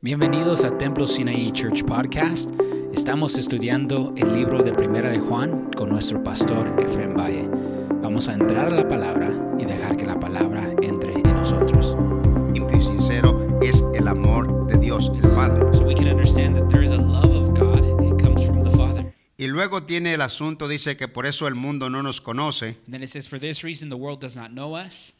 Bienvenidos a Templo Sinaí Church Podcast. Estamos estudiando el libro de Primera de Juan con nuestro pastor Efrem Valle. Vamos a entrar a la palabra y dejar que la palabra entre en nosotros. limpio y sincero es el amor de Dios, el Padre. So we can understand that there is a love of God. It comes from the Father. Y luego tiene el asunto, dice que por eso el mundo no nos conoce. And then it says, For this reason the world does not know us.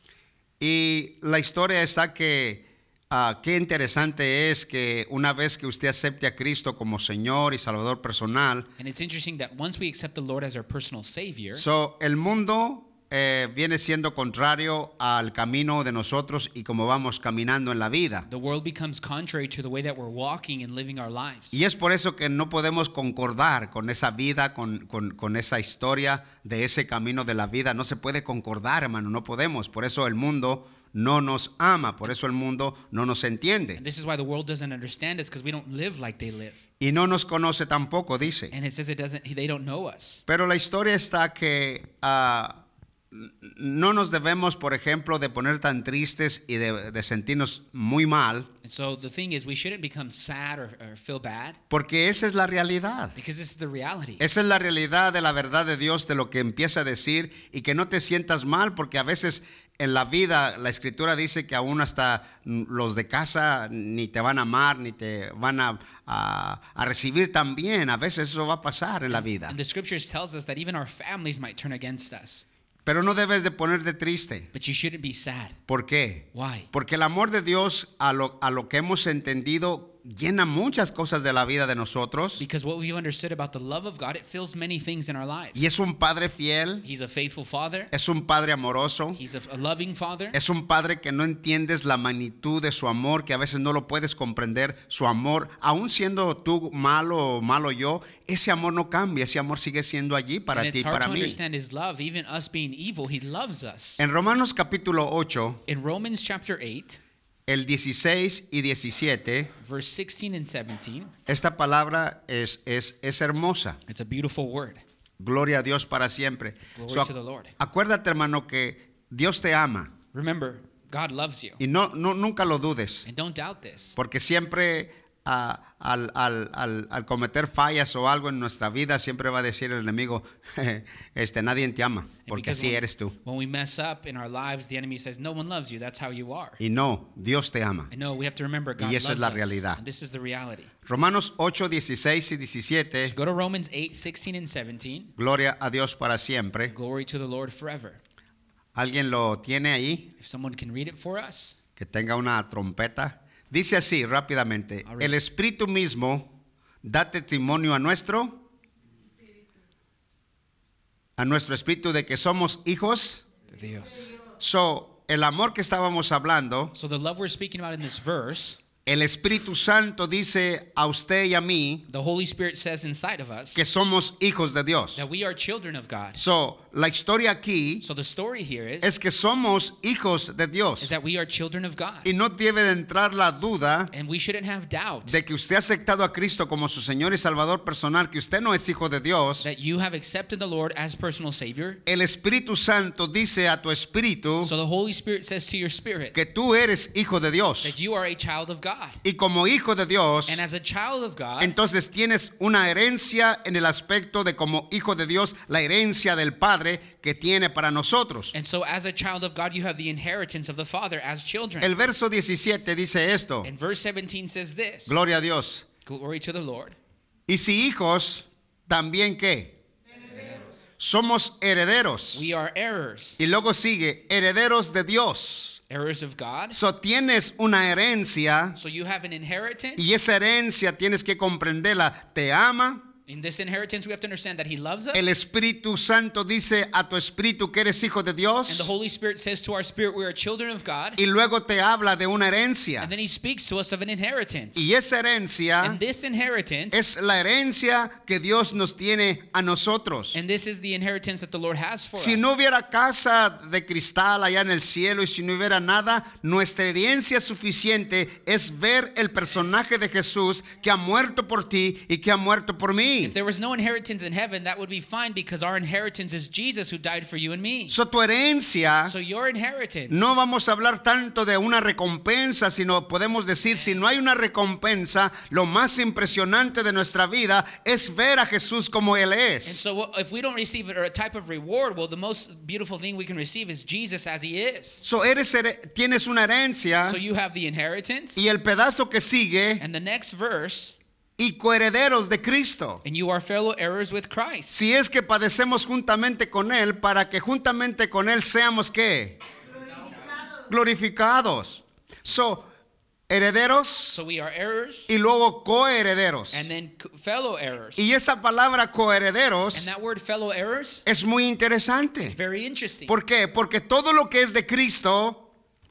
Y la historia está que ah, qué interesante es que una vez que usted acepte a Cristo como Señor y Salvador personal, And it's interesting that once we accept the Lord as our personal Savior, so, el mundo eh, viene siendo contrario al camino de nosotros y como vamos caminando en la vida. the world becomes contrary to the way that we're walking and living our lives. Y es por eso que no podemos concordar con esa vida, con, con- con esa historia de ese camino de la vida. No se puede concordar, hermano, no podemos. Por eso el mundo no nos ama, por eso el mundo no nos entiende. This is why the world doesn't understand us because we don't live like they live. Y no nos conoce tampoco, dice. And it says it doesn't they don't know us. Pero la historia está que ah, no nos debemos, por ejemplo, de poner tan tristes y de, de sentirnos muy mal, so the thing is we shouldn't become sad or, or feel bad porque esa es la realidad. because this is the reality. Esa es la realidad de la verdad de Dios, de lo que empieza a decir y que no te sientas mal porque a veces en la vida la escritura dice que aún hasta los de casa ni te van a amar ni te van a, a- a recibir tan bien. A veces eso va a pasar en la vida. And the scriptures tells us that even our families might turn against us. Pero no debes de ponerte triste. But you shouldn't be sad. ¿Por qué? Why? Porque el amor de Dios a lo, a lo que hemos entendido llena muchas cosas de la vida de nosotros Because what we've understood about the love of God, it fills many things in our lives. y es un Padre fiel, He's a faithful father. es un Padre amoroso. He's a, a loving father. Es un padre que no entiendes la magnitud de su amor, que a veces no lo puedes comprender. Su amor, aún siendo tú malo o malo yo, ese amor no cambia, ese amor sigue siendo allí para and ti y para mí. love. Even us being evil, he loves us. En Romanos capítulo 8, In Romans chapter 8, el 16 y 17, verse 16 and 17, esta palabra es, es, es hermosa. it's a beautiful word. Gloria a Dios para siempre. Glory So, to the Lord. acuérdate, hermano, que Dios te ama Remember, God loves you. y no, no, nunca lo dudes. And don't doubt this. Porque siempre ah, al, al- al- al cometer fallas o algo en nuestra vida, siempre va a decir el enemigo, este, nadie te ama, porque así eres tú. when we mess up in our lives, the enemy says, No one loves you. That's how you are. Y no, Dios te ama. No, we have to remember God Y esa es la realidad. This is the reality. Romanos 8, 16 y 17, So go to Romans 8, 16 and 17. gloria a Dios para siempre. Glory to the Lord forever. ¿Alguien lo tiene ahí? If someone can read it for us. Que tenga una trompeta. Dice así rápidamente, right. el Espíritu mismo da testimonio a nuestro, a nuestro espíritu de que somos hijos. Dios. So, el amor que estábamos hablando, So the love we're speaking about in this verse, el Espíritu Santo dice a usted y a mí the Holy Spirit says inside of us que somos hijos de Dios. that we are children of God. So, la historia aquí So the story here is, es que somos hijos de is Dios. that we are children of God. Y no debe de entrar la duda And we shouldn't have doubt de que usted ha aceptado a Cristo como su Señor y Salvador personal, que usted no es hijo de Dios. that you have accepted the Lord as personal Savior. El Espíritu Santo dice a tu espíritu So the Holy Spirit says to your spirit que tú eres hijo de Dios. that you are a child of God. Y como hijo de Dios, And as a child of God, entonces tienes una herencia en el aspecto de como hijo de Dios, la herencia del Padre que tiene para nosotros. and so as a child of God, you have the inheritance of the Father as children. El verso 17 dice esto. And verse 17 says this Gloria a Dios. Glory to the Lord. Y si hijos, también qué? Somos herederos. We are heirs, Y luego sigue, herederos de Dios. heirs of God. So tienes una herencia So you have an inheritance. y esa herencia tienes que comprenderla. Te ama. In this inheritance, we have to understand that He loves us. El Espíritu Santo dice a tu espíritu que eres hijo de And Dios. the Holy Spirit says to our spirit, we are children of God. Y luego te habla de una herencia. And then He speaks to us of an inheritance. Y esa herencia And this inheritance, es la herencia que Dios nos tiene a nosotros. and this is the inheritance that the Lord has for Si us. no hubiera casa de cristal allá en el cielo y si no hubiera nada, nuestra herencia suficiente es ver el personaje de Jesús que ha muerto por ti y que ha muerto por mí. If there was no inheritance in heaven, that would be fine because our inheritance is Jesus who died for you and me. So, tu herencia, So your inheritance. no vamos a hablar tanto de una recompensa, sino podemos decir, si no hay una recompensa, lo más impresionante de nuestra vida es ver a Jesús como Él es. And so if we don't receive a type of reward, well, the most beautiful thing we can receive is Jesus as he is. So, eres, tienes una herencia So you have the inheritance. y el pedazo que sigue And the next verse, y coherederos de Cristo. and you are fellow heirs with Christ. Si es que padecemos juntamente con Él, para que juntamente con Él seamos qué? Glorificados. So, herederos So we are heirs y luego coherederos. and then fellow heirs. Y esa palabra coherederos And that word fellow heirs es muy interesante. is very interesting ¿Por qué? Porque todo lo que es de Cristo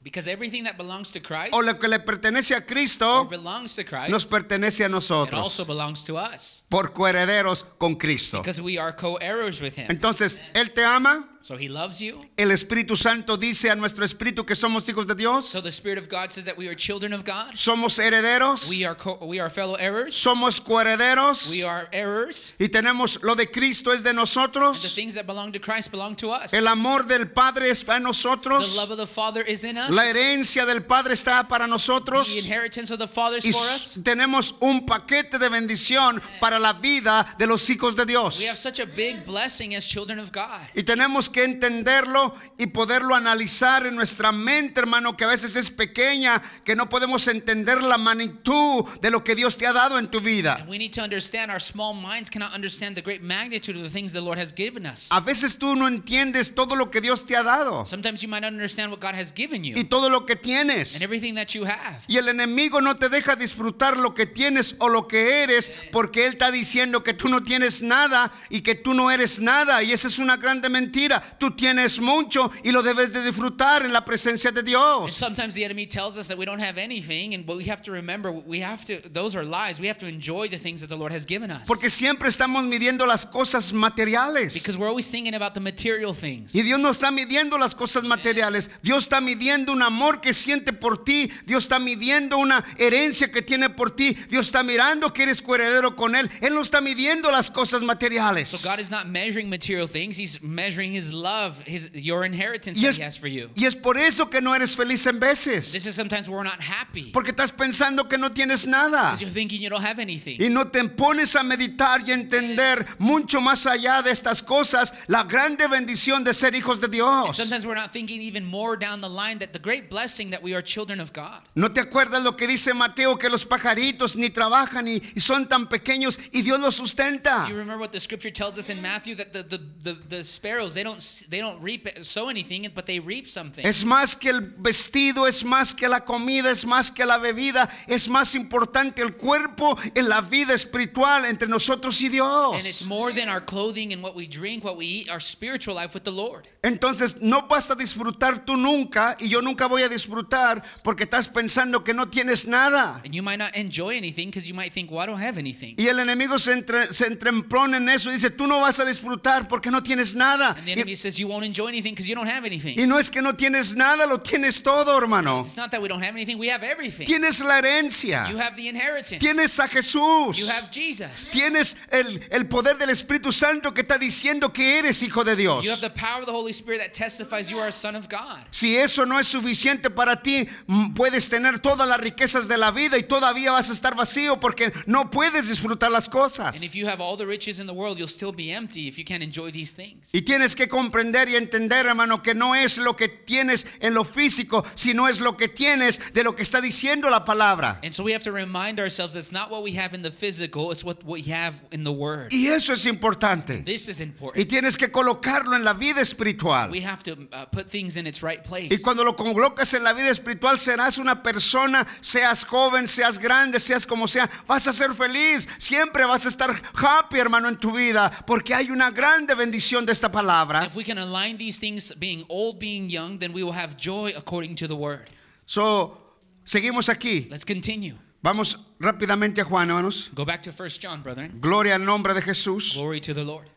because everything that belongs to Christ o lo que le pertenece a or Cristo belongs to Christ, nos pertenece a it nosotros also belongs to us por coherederos con Cristo. because we are co-heirs with him. Entonces, Él te ama, So he loves you. el Espíritu Santo dice a nuestro espíritu que somos hijos de Dios, So the Spirit of God says that we are children of God. somos herederos, We are co- we are fellow heirs. somos coherederos We are heirs. y tenemos lo de Cristo es de And the nosotros, things that belong to Christ belong to us. el amor del Padre es para The nosotros, love of the Father is in us. la herencia del Padre está para nosotros. The inheritance of the Father is Y for us. tenemos un paquete de bendición para la vida de los hijos de Dios. We have such a big blessing as children of God. Y tenemos que entenderlo y poderlo analizar en nuestra mente, hermano, que a veces es pequeña, que no podemos entender la magnitud de lo que Dios te ha dado en tu vida. And we need to understand our small minds cannot understand the great magnitude of the things the Lord has given us. A veces tú no entiendes todo lo que Dios te ha dado Sometimes you might not understand what God has given you y todo lo que tienes. and everything that you have. Y el enemigo no te deja disfrutar lo que tienes o lo que eres porque él está diciendo que tú no tienes nada y que tú no eres nada. Y esa es una grande mentira. Tú tienes mucho y lo debes de disfrutar en la presencia de And Dios. sometimes the enemy tells us that we don't have anything, and but we have to remember we have to. Those are lies. We have to enjoy the things that the Lord has given us. Porque siempre estamos midiendo las cosas materiales. Because we're always thinking about the material things. Y Dios no está midiendo las cosas materiales. Dios está midiendo un amor que siente por ti. Dios está midiendo una herencia que tiene por ti. Dios está mirando que eres coheredero con Él. Él no está midiendo las cosas materiales. So God is not measuring material things. He's measuring His love, His your inheritance Y that es, He has for you. y es por eso que no eres feliz en veces. This is sometimes we're not happy Porque estás pensando que no tienes nada. because you're thinking you don't have anything. Y no te pones a meditar y entender mucho más allá de estas cosas la grande bendición de ser hijos de Dios. sometimes we're not thinking even more down the line that the great blessing that we are children of God. ¿No te acuerdas lo que dice Mateo que los pajaritos ni trabajan y, y son tan pequeños y Dios los sustenta? Do you remember what the scripture tells us in Matthew that the, the, the, the sparrows they don't they don't reap sow anything but they reap something. Es más que el vestido, es más que la comida, es más que la bebida, es más importante el cuerpo en la vida espiritual entre nosotros y Dios. And it's more than our clothing and what we drink, what we eat, our spiritual life with the Lord. Entonces no vas a disfrutar tú nunca y yo nunca voy a disfrutar porque estás pensando que no tienes nada. And you might not enjoy anything because you might think, well, I don't have anything. Y el enemigo se, entre, se entrempone en eso y dice, tú no vas a disfrutar porque no tienes nada. Y, enemy says you won't enjoy anything because you don't have anything. y no es que no tienes nada, lo tienes todo, hermano. It's not that we don't have anything, we have everything. Tienes la herencia, You have the inheritance. tienes a Jesús. You have Jesus. Tienes el, el poder del Espíritu Santo que está diciendo que eres hijo de Dios. You have the power of the Holy Spirit that testifies you are a son of God. Si eso no es suficiente para ti, puedes tener todas las riquezas de la vida y todavía vas a estar vacío porque no puedes disfrutar las cosas. And if you have all the riches in the world, you'll still be empty if you can't enjoy these things. Y tienes que comprender y entender, hermano, que no es lo que tienes en lo físico, sino es lo que tienes de lo que está diciendo la palabra. And so we have to remind ourselves it's not what we have in the physical, it's what we have in the Word. Y eso es importante. This is Y important. tienes que colocarlo en la vida espiritual. We have to uh, put things in its right place. Y cuando lo colocas en la vida espiritual serás una persona, seas joven, seas grande, seas como sea, vas a ser feliz, siempre vas a estar happy, hermano, en tu vida, porque hay una grande bendición de esta palabra. If we can align these things, being old, being young, then we will have joy according to the Word. So, seguimos aquí. Let's continue. Vamos rápidamente a Juan, hermanos. Go back to 1 John, brethren. Gloria al nombre de Jesús. Glory to the Lord.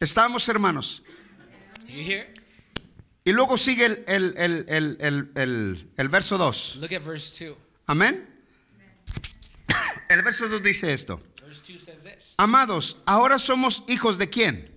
Estamos, hermanos. You hear? Y luego sigue el, el- el- el- el- el- el verso 2. Look at verse 2. Amén. El verso 2 dice esto. Verse Verse 2 says this Amados, ahora somos hijos de quién?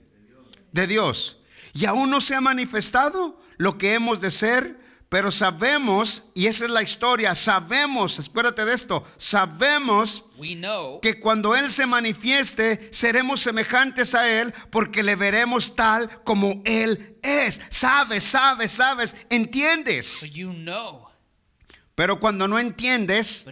De Dios. Y aún no se ha manifestado lo que hemos de ser, pero sabemos, y esa es la historia, sabemos, acuérdate de esto, sabemos We know que cuando Él se manifieste, seremos semejantes a Él porque le veremos tal como Él es. Sabes, sabes, sabes, entiendes. so you know. Pero cuando no entiendes,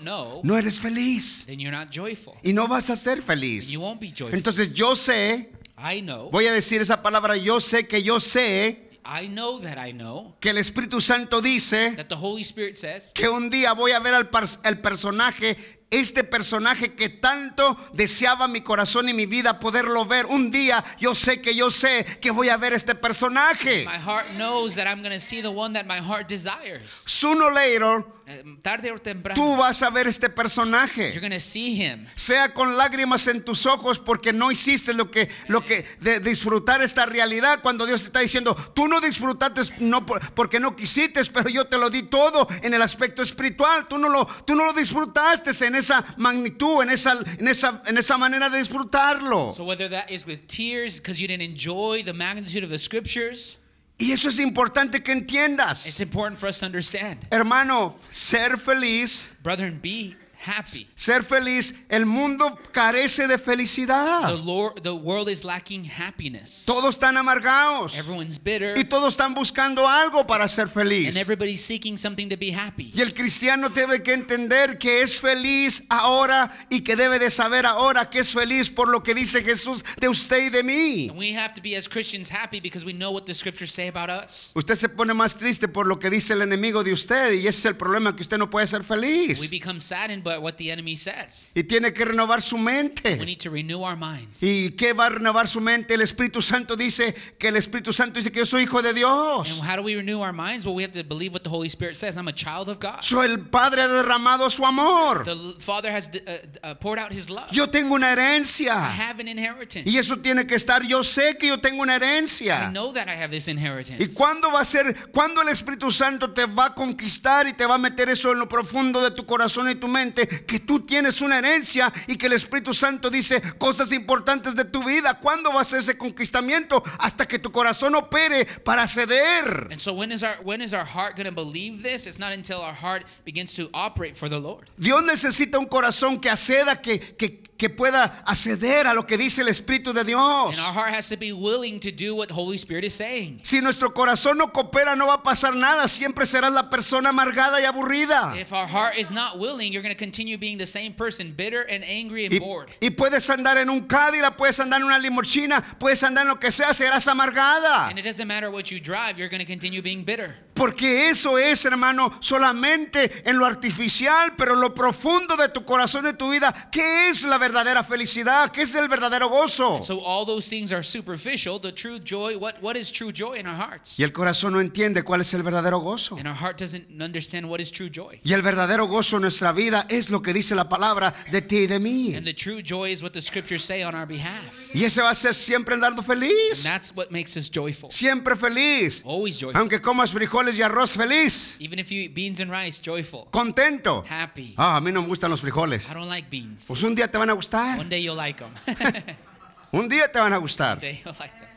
know, no eres feliz then you're not joyful. y no vas a ser feliz. you won't be joyful. Entonces yo sé, I know. voy a decir esa palabra, yo sé que yo sé I know that I know que el Espíritu Santo dice that the Holy Spirit says que un día voy a ver al el personaje, este personaje que tanto deseaba mi corazón y mi vida poderlo ver. Un día yo sé que yo sé que voy a ver este personaje. my heart knows that I'm going to see the one that my heart desires. Sooner or later, Eh, Tarde o temprano, tú vas a ver este you're personaje. going to see him. Sea con lágrimas en tus ojos porque no hiciste lo que, lo que de disfrutar esta realidad cuando Dios te está diciendo, tú no disfrutaste no por- porque no quisiste, pero yo te lo di todo en el aspecto espiritual. Tú no lo, tú no lo disfrutaste en esa magnitud, en esa, en esa, en esa manera de disfrutarlo. So whether that is with tears because you didn't enjoy the magnitude of the scriptures, Y eso es importante que it's entiendas. important for us to understand. Hermano, ser feliz, Brethren, be happy. ser feliz, el mundo carece de The felicidad. Lord, the world is lacking happiness. Todos están amargados Everyone's bitter, y todos están buscando algo para ser feliz. and everybody's seeking something to be happy. Y el cristiano debe que entender que es feliz ahora y que debe de saber ahora que es feliz por lo que dice Jesús de usted y de mí. And we have to be as Christians happy because we know what the scriptures say about us. Usted se pone más triste por lo que dice el enemigo de usted y ese es el problema que usted no puede ser We feliz. become saddened what the enemy says. Y tiene que renovar su We mente. need to renew our minds. ¿Y qué va a renovar su mente? El Espíritu Santo dice que el Espíritu Santo dice que yo soy hijo de Dios. And how do we renew our minds? Well, we have to believe what the Holy Spirit says. I'm a child of God. So el Padre ha derramado su amor. The Father has uh, uh, poured out His love. Yo tengo una I herencia. have an inheritance. Y eso tiene que estar. Yo sé que yo tengo una I herencia. know that I have this ¿Y inheritance. cuándo va a ser? ¿Cuándo el Espíritu Santo te va a conquistar y te va a meter eso en lo profundo de tu corazón y tu mente? Que tú tienes una herencia y que el Espíritu Santo dice cosas importantes de tu vida. ¿Cuándo va a ser ese conquistamiento? Hasta que tu corazón opere para ceder. And so when is our when is our heart going to believe this? It's not until our heart begins to operate for the Lord. Dios necesita un corazón que acceda, que, que, que pueda acceder a lo que dice el Espíritu de Dios. And our heart has to be willing to do what the Holy Spirit is saying. Si nuestro corazón no coopera, no va a pasar nada. Siempre serás la persona amargada y aburrida. If our heart is not willing, you're going to continue being the same person, bitter and angry and Y, bored. y puedes andar en un Cadillac, puedes andar en una limusina, puedes andar en lo que sea, serás amargada. And it doesn't matter what you drive, you're going to continue being bitter. Porque eso es, hermano, solamente en lo artificial, pero lo profundo de tu corazón y tu vida. ¿Qué es la verdadera felicidad? ¿Qué es el verdadero gozo? So all those things are superficial. The true joy, what, what is true joy in our hearts? Y el corazón no entiende cuál es el verdadero gozo. And our heart doesn't understand what is true joy. Y el verdadero gozo en nuestra vida es lo que dice la palabra de ti y de mí. And the true joy is what the scriptures say on our behalf. Y ese va a ser siempre andando And feliz. that's what makes us joyful. Siempre feliz. Always joyful. Aunque comas frijoles y arroz feliz. Even if you eat beans and rice, joyful. Contento. Happy. Ah, a mí no me gustan los frijoles. I don't like beans. Pues un día te van a gustar. One day you'll like them. Un día te van a gustar. One day you'll like them.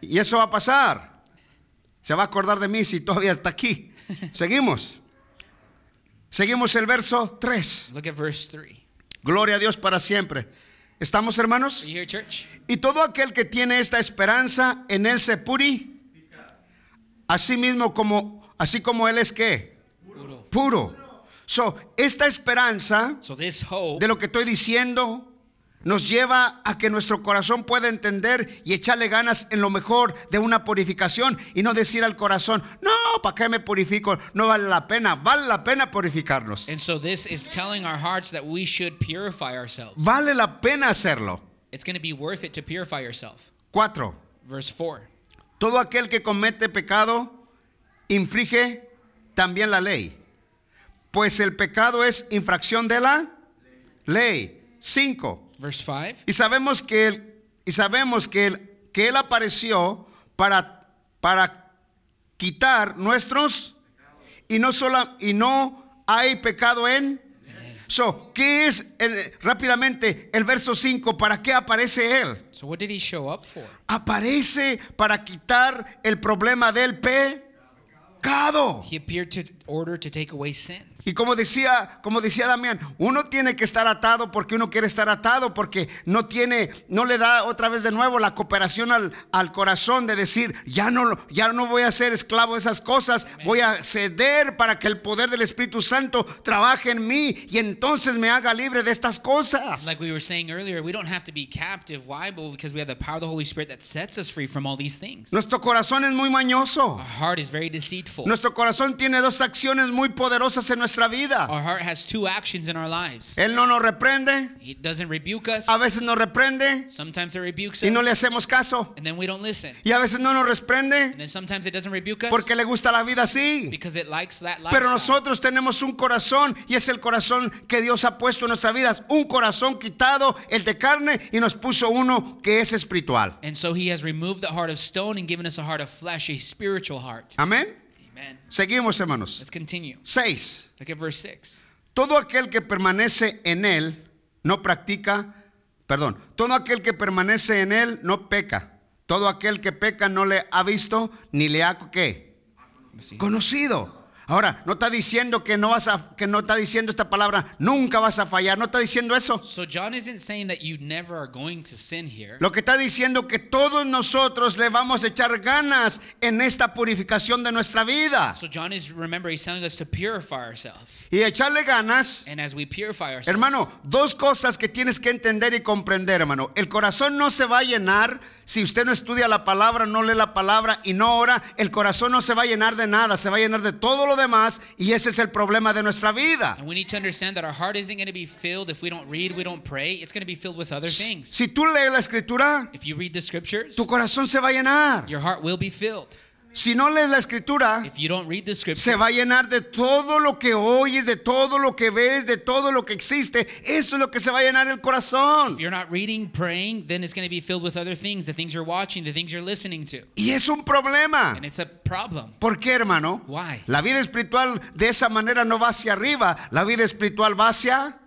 Y eso va a pasar. Se va a acordar de mí si todavía está aquí. Seguimos. Seguimos el verso 3. Look at verse 3. Gloria a Dios para siempre. ¿Estamos hermanos? Here? Y todo aquel que tiene esta esperanza en él se puri. Así mismo como, así como él es que Puro. puro. So, esta esperanza So this hope de lo que estoy diciendo nos lleva a que nuestro corazón pueda entender y echarle ganas en lo mejor de una purificación y no decir al corazón, no, ¿para qué me purifico? No vale la pena, vale la pena purificarnos. And so this is telling our hearts that we should purify ourselves. Vale la pena hacerlo. It's going to be worth it to purify yourself. Cuatro, Verse 4. todo aquel que comete pecado infringe también la ley, pues el pecado es infracción de la ley. Cinco, Verse 5. Y sabemos que él, y sabemos que él, que él apareció para, para quitar nuestros y no solo y no hay pecado en So, ¿qué es el- rápidamente el verso 5? ¿Para qué aparece él? So what did he show up for? Aparece para quitar el problema del pecado. He appeared to order to take away sins. Y como decía, como decía Damián, uno tiene que estar atado porque uno quiere estar atado porque no tiene, no le da otra vez de nuevo la cooperación al, al corazón de decir, ya no, ya no voy a ser esclavo de esas cosas, voy a ceder para que el poder del Espíritu Santo trabaje en mí y entonces me haga libre de estas cosas. Like we were saying earlier, we don't have to be captive. Why? Well, because we have the power of the Holy Spirit that sets us free from all these things. Nuestro corazón es muy mañoso. Our heart is very deceitful. Nuestro corazón tiene dos acciones muy poderosas en nuestra vida. Our heart has two actions in our lives. Él no nos reprende, He doesn't rebuke us. a veces nos reprende Sometimes it rebukes y no le us, hacemos caso. and then we don't listen. Y a veces no nos reprende And then sometimes it doesn't rebuke us porque le gusta la vida así. because it likes that Pero lifestyle. nosotros tenemos un corazón y es el corazón que Dios ha puesto en nuestras vidas. Un corazón quitado, el de carne, y nos puso uno que es espiritual. And so he has removed the heart of stone and given us a heart of flesh, a spiritual heart. Amén. Amen. Seguimos, hermanos. Let's continue. 6. Look at verse 6. Todo aquel que permanece en él no practica, perdón, todo aquel que permanece en él no peca. Todo aquel que peca no le ha visto ni le ha ¿qué? See. conocido. Ahora, no está diciendo que no vas a que no está diciendo esta palabra, nunca vas a fallar, no está diciendo eso. So John isn't saying that you never are going to sin here. Lo que está diciendo que todos nosotros le vamos a echar ganas en esta purificación de nuestra vida. So John is remember he's telling us to purify ourselves. Y echarle ganas, And as we purify ourselves, hermano, dos cosas que tienes que entender y comprender, hermano. El corazón no se va a llenar si usted no estudia la palabra, no lee la palabra y no ora. El corazón no se va a llenar de nada, se va a llenar de todo lo demás y ese es el problema de nuestra vida. and we need to understand that our heart isn't going to be filled if we don't read, we don't pray. It's going to be filled with other things. Si tú lees la escritura, If you read the scriptures, tu corazón se va a llenar. your heart will be filled. Si no lees la escritura, If you don't read the scriptures, se va a llenar de todo lo que oyes, de todo lo que ves, de todo lo que existe. Eso es lo que se va a llenar el corazón. if you're not reading, praying, then it's going to be filled with other things, the things you're watching, the things you're listening to. Y es un problema. And it's a problem. ¿Por qué, hermano? Why? La vida espiritual de esa manera no va hacia arriba, la vida espiritual va hacia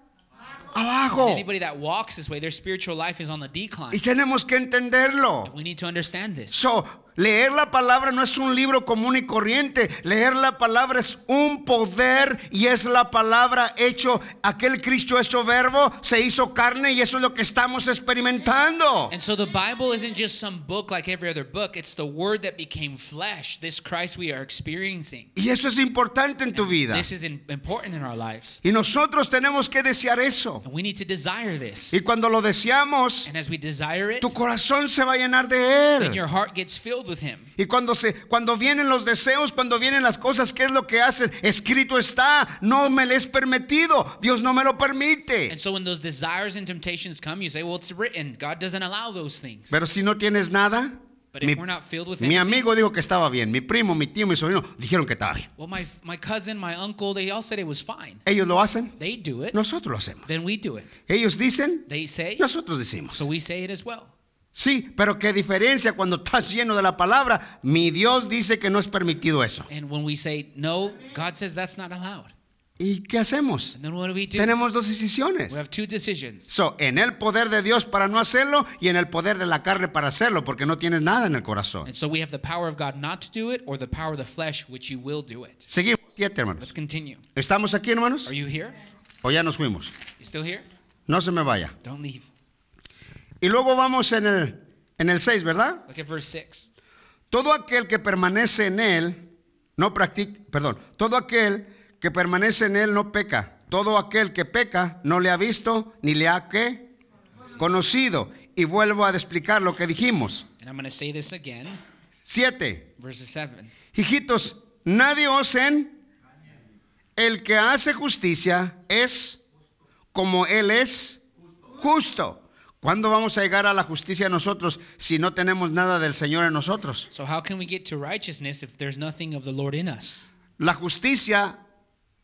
abajo. Anybody that walks this way, their spiritual life is on the decline. Y tenemos que entenderlo. We need to understand this. So, leer la palabra no es un libro común y corriente. Leer la palabra es un poder y es la palabra hecho, aquel Cristo hecho verbo, se hizo carne y eso es lo que estamos experimentando. And so the Bible isn't just some book like every other book, it's the word that became flesh, this Christ we are experiencing. Y eso es importante en tu vida. This is important in our lives. Y nosotros tenemos que desear eso. And we need to desire this. Y cuando lo deseamos, And as we desire it, tu corazón se va a llenar de then él. your heart gets filled with Him. Y cuando se cuando vienen los deseos, cuando vienen las cosas, ¿qué es lo que haces? Escrito está, no me le es permitido, Dios no me lo permite. And so when those desires and temptations come, you say, well, it's written. God doesn't allow those things. Pero si no tienes nada, But if mi, we're not filled with mi anything, amigo dijo que estaba bien, mi primo, mi tío, mi sobrino dijeron que estaba bien. well, my, my cousin, my uncle, they all said it was fine. Ellos lo hacen, They do it. nosotros lo hacemos. Then we do it. Ellos dicen, They say, nosotros decimos. so we say it as well. Sí, pero qué diferencia cuando estás lleno de la palabra. Mi Dios dice que no es permitido eso. And when we say no, God says that's not allowed. ¿Y qué hacemos? And then what do we do? Tenemos dos decisiones. We have two decisions. So, en el poder de Dios para no hacerlo y en el poder de la carne para hacerlo, porque no tienes nada en el corazón. And so we have the power of God not to do it or the power of the flesh, which you will do it. Seguimos, siete hermanos. Let's continue. ¿Estamos aquí, hermanos? Are you here? ¿O ya nos fuimos? You still here? No se me vaya. Don't leave. Y luego vamos en el, en el 6, ¿verdad? Look at verse 6. Todo aquel que permanece en él, no practica, perdón, todo aquel que permanece en él no peca. Todo aquel que peca no le ha visto ni le ha ¿qué? conocido. Y vuelvo a explicar lo que dijimos. And I'm going to say this again. Siete. Verses 7. Hijitos, nadie os en el que hace justicia es como él es justo. ¿Cuándo vamos a llegar a la justicia nosotros si no tenemos nada del Señor en nosotros? So, how can we get to righteousness if there's nothing of the Lord in us? La justicia,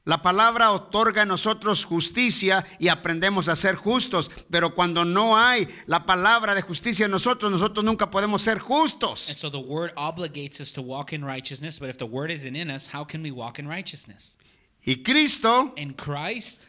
la palabra otorga a nosotros justicia y aprendemos a ser justos, pero cuando no hay la palabra de justicia en nosotros, nosotros nunca podemos ser And justos. so the word obligates us to walk in righteousness, but if the word isn't in us, how can we walk in righteousness? Y Cristo In Christ,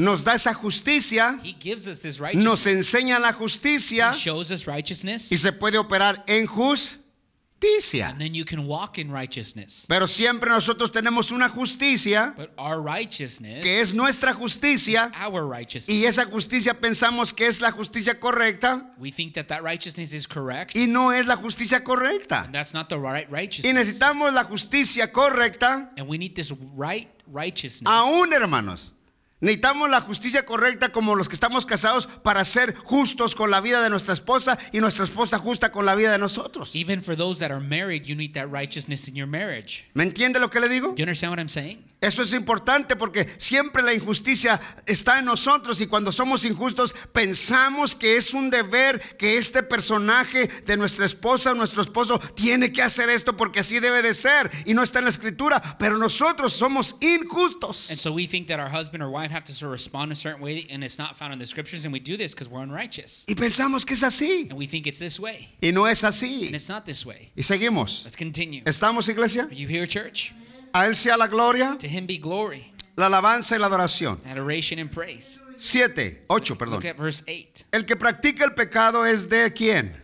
nos da esa justicia, He gives us this nos enseña la justicia He shows us righteousness. y se puede operar en justicia. And then you can walk in righteousness. Pero siempre nosotros tenemos una justicia But our righteousness, que es nuestra justicia our righteousness, y esa justicia pensamos que es la justicia correcta we think that that righteousness is correct. y no es la justicia correcta. And that's not the right Y righteousness. necesitamos la justicia correcta And we need this right righteousness. aún, hermanos. Necesitamos la justicia correcta como los que estamos casados para ser justos con la vida de nuestra esposa y nuestra esposa justa con la vida de nosotros. Even for those that are married, you need that righteousness in your marriage. ¿Me entiende lo que le digo? Do you understand what I'm saying? Eso es importante porque siempre la injusticia está en nosotros y cuando somos injustos pensamos que es un deber que este personaje de nuestra esposa o nuestro esposo tiene que hacer esto porque así debe de ser y no está en la escritura, pero nosotros somos injustos. And so we think that our husband or wife have to sort of respond a certain way, and it's not found in the scriptures, and we do this because we're unrighteous. Y pensamos que es así And we think it's this way, y no es and así. it's not this way. Y seguimos. Let's continue. ¿Estamos iglesia? Are you here, church? A Él sea la gloria, To him be glory, la alabanza y la adoración. adoration, and praise. Siete, ocho, perdón. Look at verse 8. El que practica el pecado es de quién?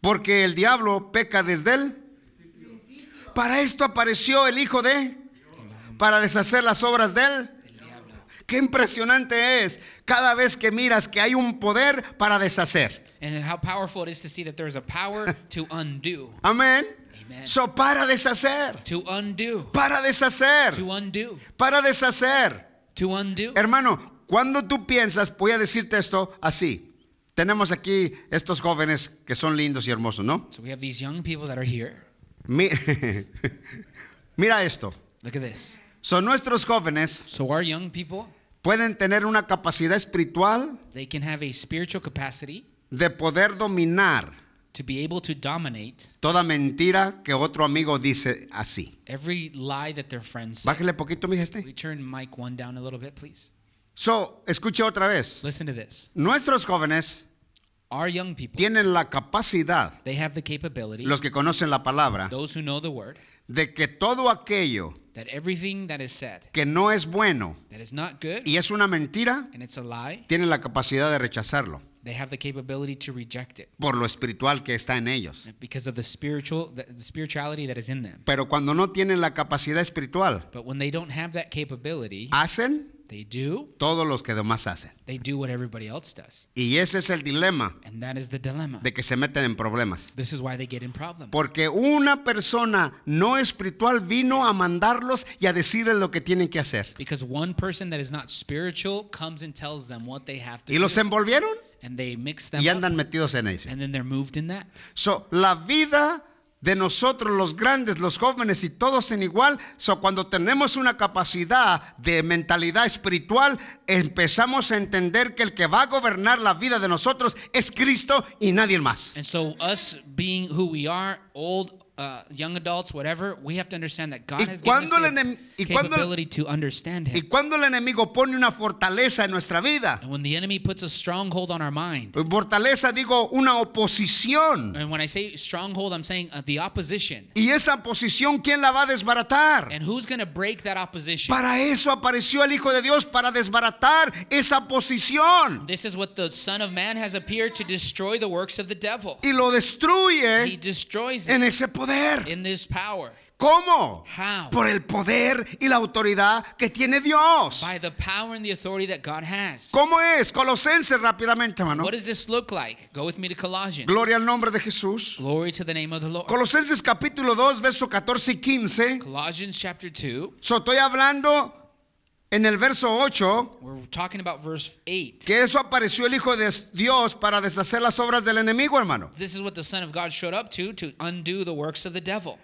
Porque el diablo peca desde él. Para esto apareció el Hijo de, para deshacer las obras de él. El diablo. Qué impresionante es cada vez que miras que hay un poder para deshacer. And how powerful it is to see that there's a power to undo. Amén. Amen. So para deshacer, To undo. para deshacer, To undo. para deshacer. To undo. Hermano, cuando tú piensas, voy a decirte esto así. Tenemos aquí estos jóvenes que son lindos y hermosos, ¿no? So we have these young people that are here. Mi- Mira esto. Look at this. Son nuestros jóvenes So our young people, pueden tener una capacidad espiritual they can have a spiritual capacity de poder dominar to be able to dominate toda mentira que otro amigo dice así. every lie that their friends say. Bájale poquito, mi este. We turn mic one down a little bit, please. So, escuche otra vez. Listen to this. Nuestros jóvenes Our young people, tienen la capacidad, they have the capability, los que conocen la palabra, those who know the word, de que todo aquello that everything that is said que no es bueno that is not good y es una mentira, and it's a lie, tienen la capacidad de rechazarlo they have the capability to reject it por lo espiritual que está en ellos. because of the spiritual the, spirituality that is in them. Pero cuando no tienen la capacidad espiritual, But when they don't have that capability, hacen they do todo lo que demás hacen. they do what everybody else does. Y ese es el dilema And that is the dilemma. de que se meten en problemas. This is why they get in problems. Porque una persona no espiritual vino a mandarlos y a decirles lo que tienen que hacer. Because one person that is not spiritual comes and tells them what they have to Y los do. envolvieron And they mix them y up. andan metidos en ello. And then they're moved in that. So, la vida de nosotros, los grandes, los jóvenes y todos en igual, so, cuando tenemos una capacidad de mentalidad espiritual, empezamos a entender que el que va a gobernar la vida de nosotros es Cristo y nadie más. And so, us being who we are, old, uh, young adults, whatever, we have to understand that God has given us the y capability to understand Y Him. cuando el enemigo pone una fortaleza en nuestra vida, And when the enemy puts a stronghold on our mind, fortaleza digo una oposición, and when I say stronghold, I'm saying uh, the opposition. y esa ¿quién la va a desbaratar? And who's going to break that opposition? Para eso apareció el Hijo de Dios, para desbaratar esa posición. This is what the Son of Man has appeared to destroy the works of the devil. Y lo He destruye destroys en it ese poder. In this power. ¿Cómo? How? Por el poder y la autoridad que tiene Dios. By the power and the authority that God has. ¿Cómo es? Colosenses rápidamente, hermano. What does this look like? Go with me to Colossians. Gloria al nombre de Jesús. Glory to the name of the Lord. Colosenses capítulo 2, verso 14 y 15. Colossians chapter 2. So, estoy hablando en el verso 8 We're talking about verse 8. que eso apareció el Hijo de Dios para deshacer las obras del enemigo, hermano. This is what the Son of God showed up to, to undo the works of the devil.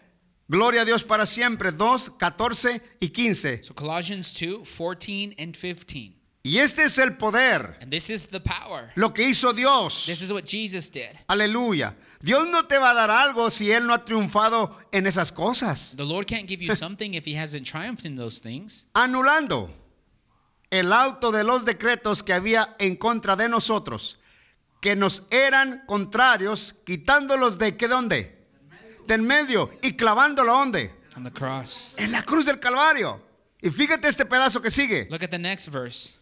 Gloria a Dios para siempre. 2, 14 y 15. So Colossians 2, 14 and 15. Y este es el poder, And this is the power. lo que hizo Dios. This is what Jesus did. Aleluya. Dios no te va a dar algo si Él no ha triunfado en esas cosas. The Lord can't give you something if he hasn't triumphed in those things. Anulando el auto de los decretos que había en contra de nosotros, que nos eran contrarios, quitándolos de qué dónde? Del medio y clavándolo dónde? On the cross. En la cruz del Calvario. Y fíjate este pedazo que sigue. Look at the next verse.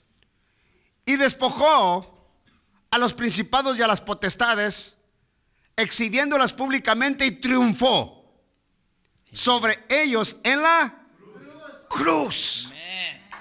Y despojó a los principados y a las potestades, exhibiéndolas públicamente y triunfó sobre ellos en la cruz.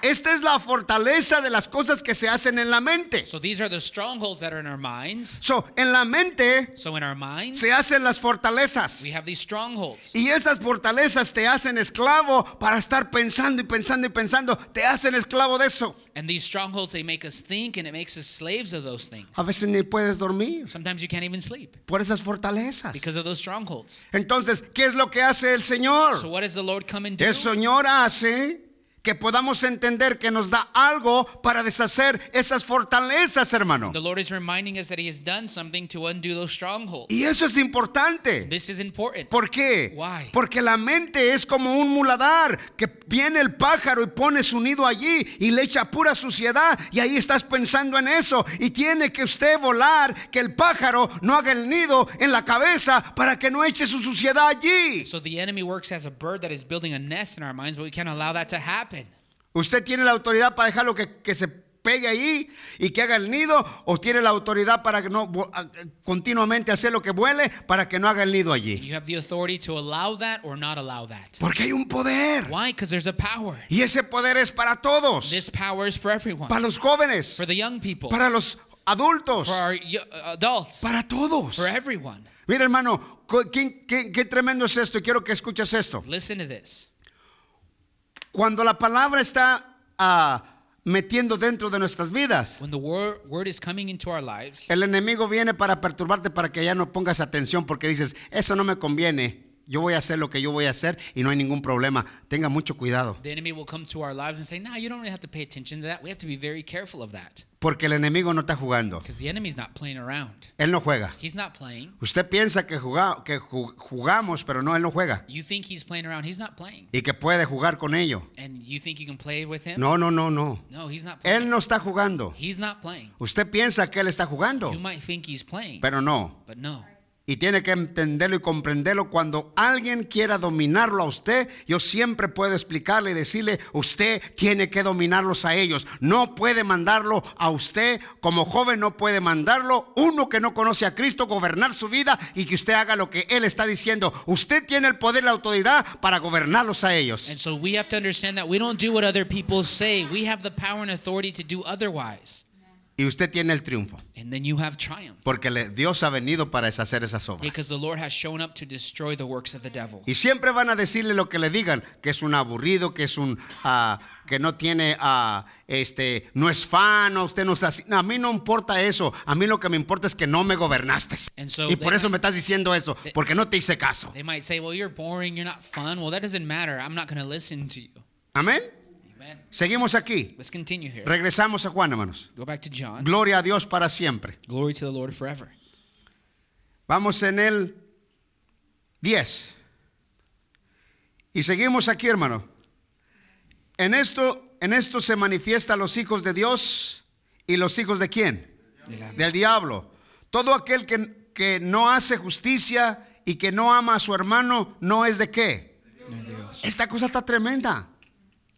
Esta es la fortaleza de las cosas que se hacen en la mente. So these are the strongholds that are in our minds. So, en la mente So in our minds, se hacen las fortalezas. we have these strongholds. Y esas fortalezas te hacen esclavo para estar pensando y pensando y pensando. Te hacen esclavo de eso. And these strongholds, they make us think and it makes us slaves of those things. A veces ni puedes dormir Sometimes you can't even sleep por esas fortalezas. because of those strongholds. Entonces, ¿qué es lo que hace el Señor? So what does the Lord come and do? El Señor hace que podamos entender que nos da algo para deshacer esas fortalezas, hermano. The Lord is reminding us that He has done something to undo those strongholds. Y eso es importante. This is important. ¿Por qué? Why? Porque la mente es como un muladar que viene el pájaro y pone su nido allí y le echa pura suciedad y ahí estás pensando en eso y tiene que usted volar que el pájaro no haga el nido en la cabeza para que no eche su suciedad allí. So the enemy works as a bird that is building a nest in our minds, but we can't allow that to happen. Usted tiene la autoridad para dejarlo que, que se pegue ahí y que haga el nido o tiene la autoridad para que no continuamente hacer lo que vuele para que no haga el nido allí. You have the authority to allow that or not allow that. Porque hay un poder Why? Because there's a power. y ese poder es para todos, This power is for everyone. para los jóvenes, For the young people. para los adultos, For our y- adults. para todos. For everyone. Mira hermano, ¿qué, qué, qué tremendo es esto quiero que escuches esto. Listen to this. Cuando la palabra está ah, metiendo dentro de nuestras vidas, When the word, word is coming into our lives, el enemigo viene para perturbarte para que ya no pongas atención porque dices, eso no me conviene. Yo voy a hacer lo que yo voy a hacer y no hay ningún problema. Tenga mucho cuidado. the enemy will come to our lives and say, No, you don't really have to pay attention to that. We have to be very careful of that. Porque el enemigo no está jugando. Because the enemy's not playing around. Él no juega. He's not playing. Usted piensa que, juga- que ju- jugamos, pero no, él no juega. You think he's playing around. He's not playing. Y que puede jugar con ello. And you think you can play with him? No, no, no, no. No, he's not Él playing. no está jugando. He's not playing. Usted piensa que él está jugando, You might think he's playing, pero no. but no. Y tiene que entenderlo y comprenderlo. Cuando alguien quiera dominarlo a usted, yo siempre puedo explicarle y decirle, usted tiene que dominarlos a ellos. No puede mandarlo a usted, como joven no puede mandarlo. Uno que no conoce a Cristo, gobernar su vida y que usted haga lo que Él está diciendo. Usted tiene el poder la autoridad para gobernarlos a ellos. And so we have to understand that we don't do what other people say. We have the power and authority to do otherwise. Y usted tiene el triunfo. And then you have triumph. Porque Dios ha venido para deshacer esas obras. Because the Lord has shown up to destroy the works of the devil. Y siempre van a decirle lo que le digan, que es un aburrido, que es un ah, que no tiene ah, este no es fan, o usted no es así. No, a mí no importa eso. A mí lo que me importa es que no me gobernaste. So y por they eso might- me estás diciendo eso, porque no te hice caso. They might say, well, you're boring, you're not fun. Well, that doesn't matter. I'm not going to listen to you. Amén. Amen. Seguimos aquí. Let's continue here. Regresamos a Juan, hermanos. Go back to John. Gloria a Dios para siempre. Glory to the Lord forever. Vamos en el 10. Y seguimos aquí, hermano. En esto, en esto se manifiestan los hijos de Dios y los hijos de quién? Del diablo. Todo aquel que, que no hace justicia y que no ama a su hermano, no es de qué. No Dios. Esta cosa está tremenda.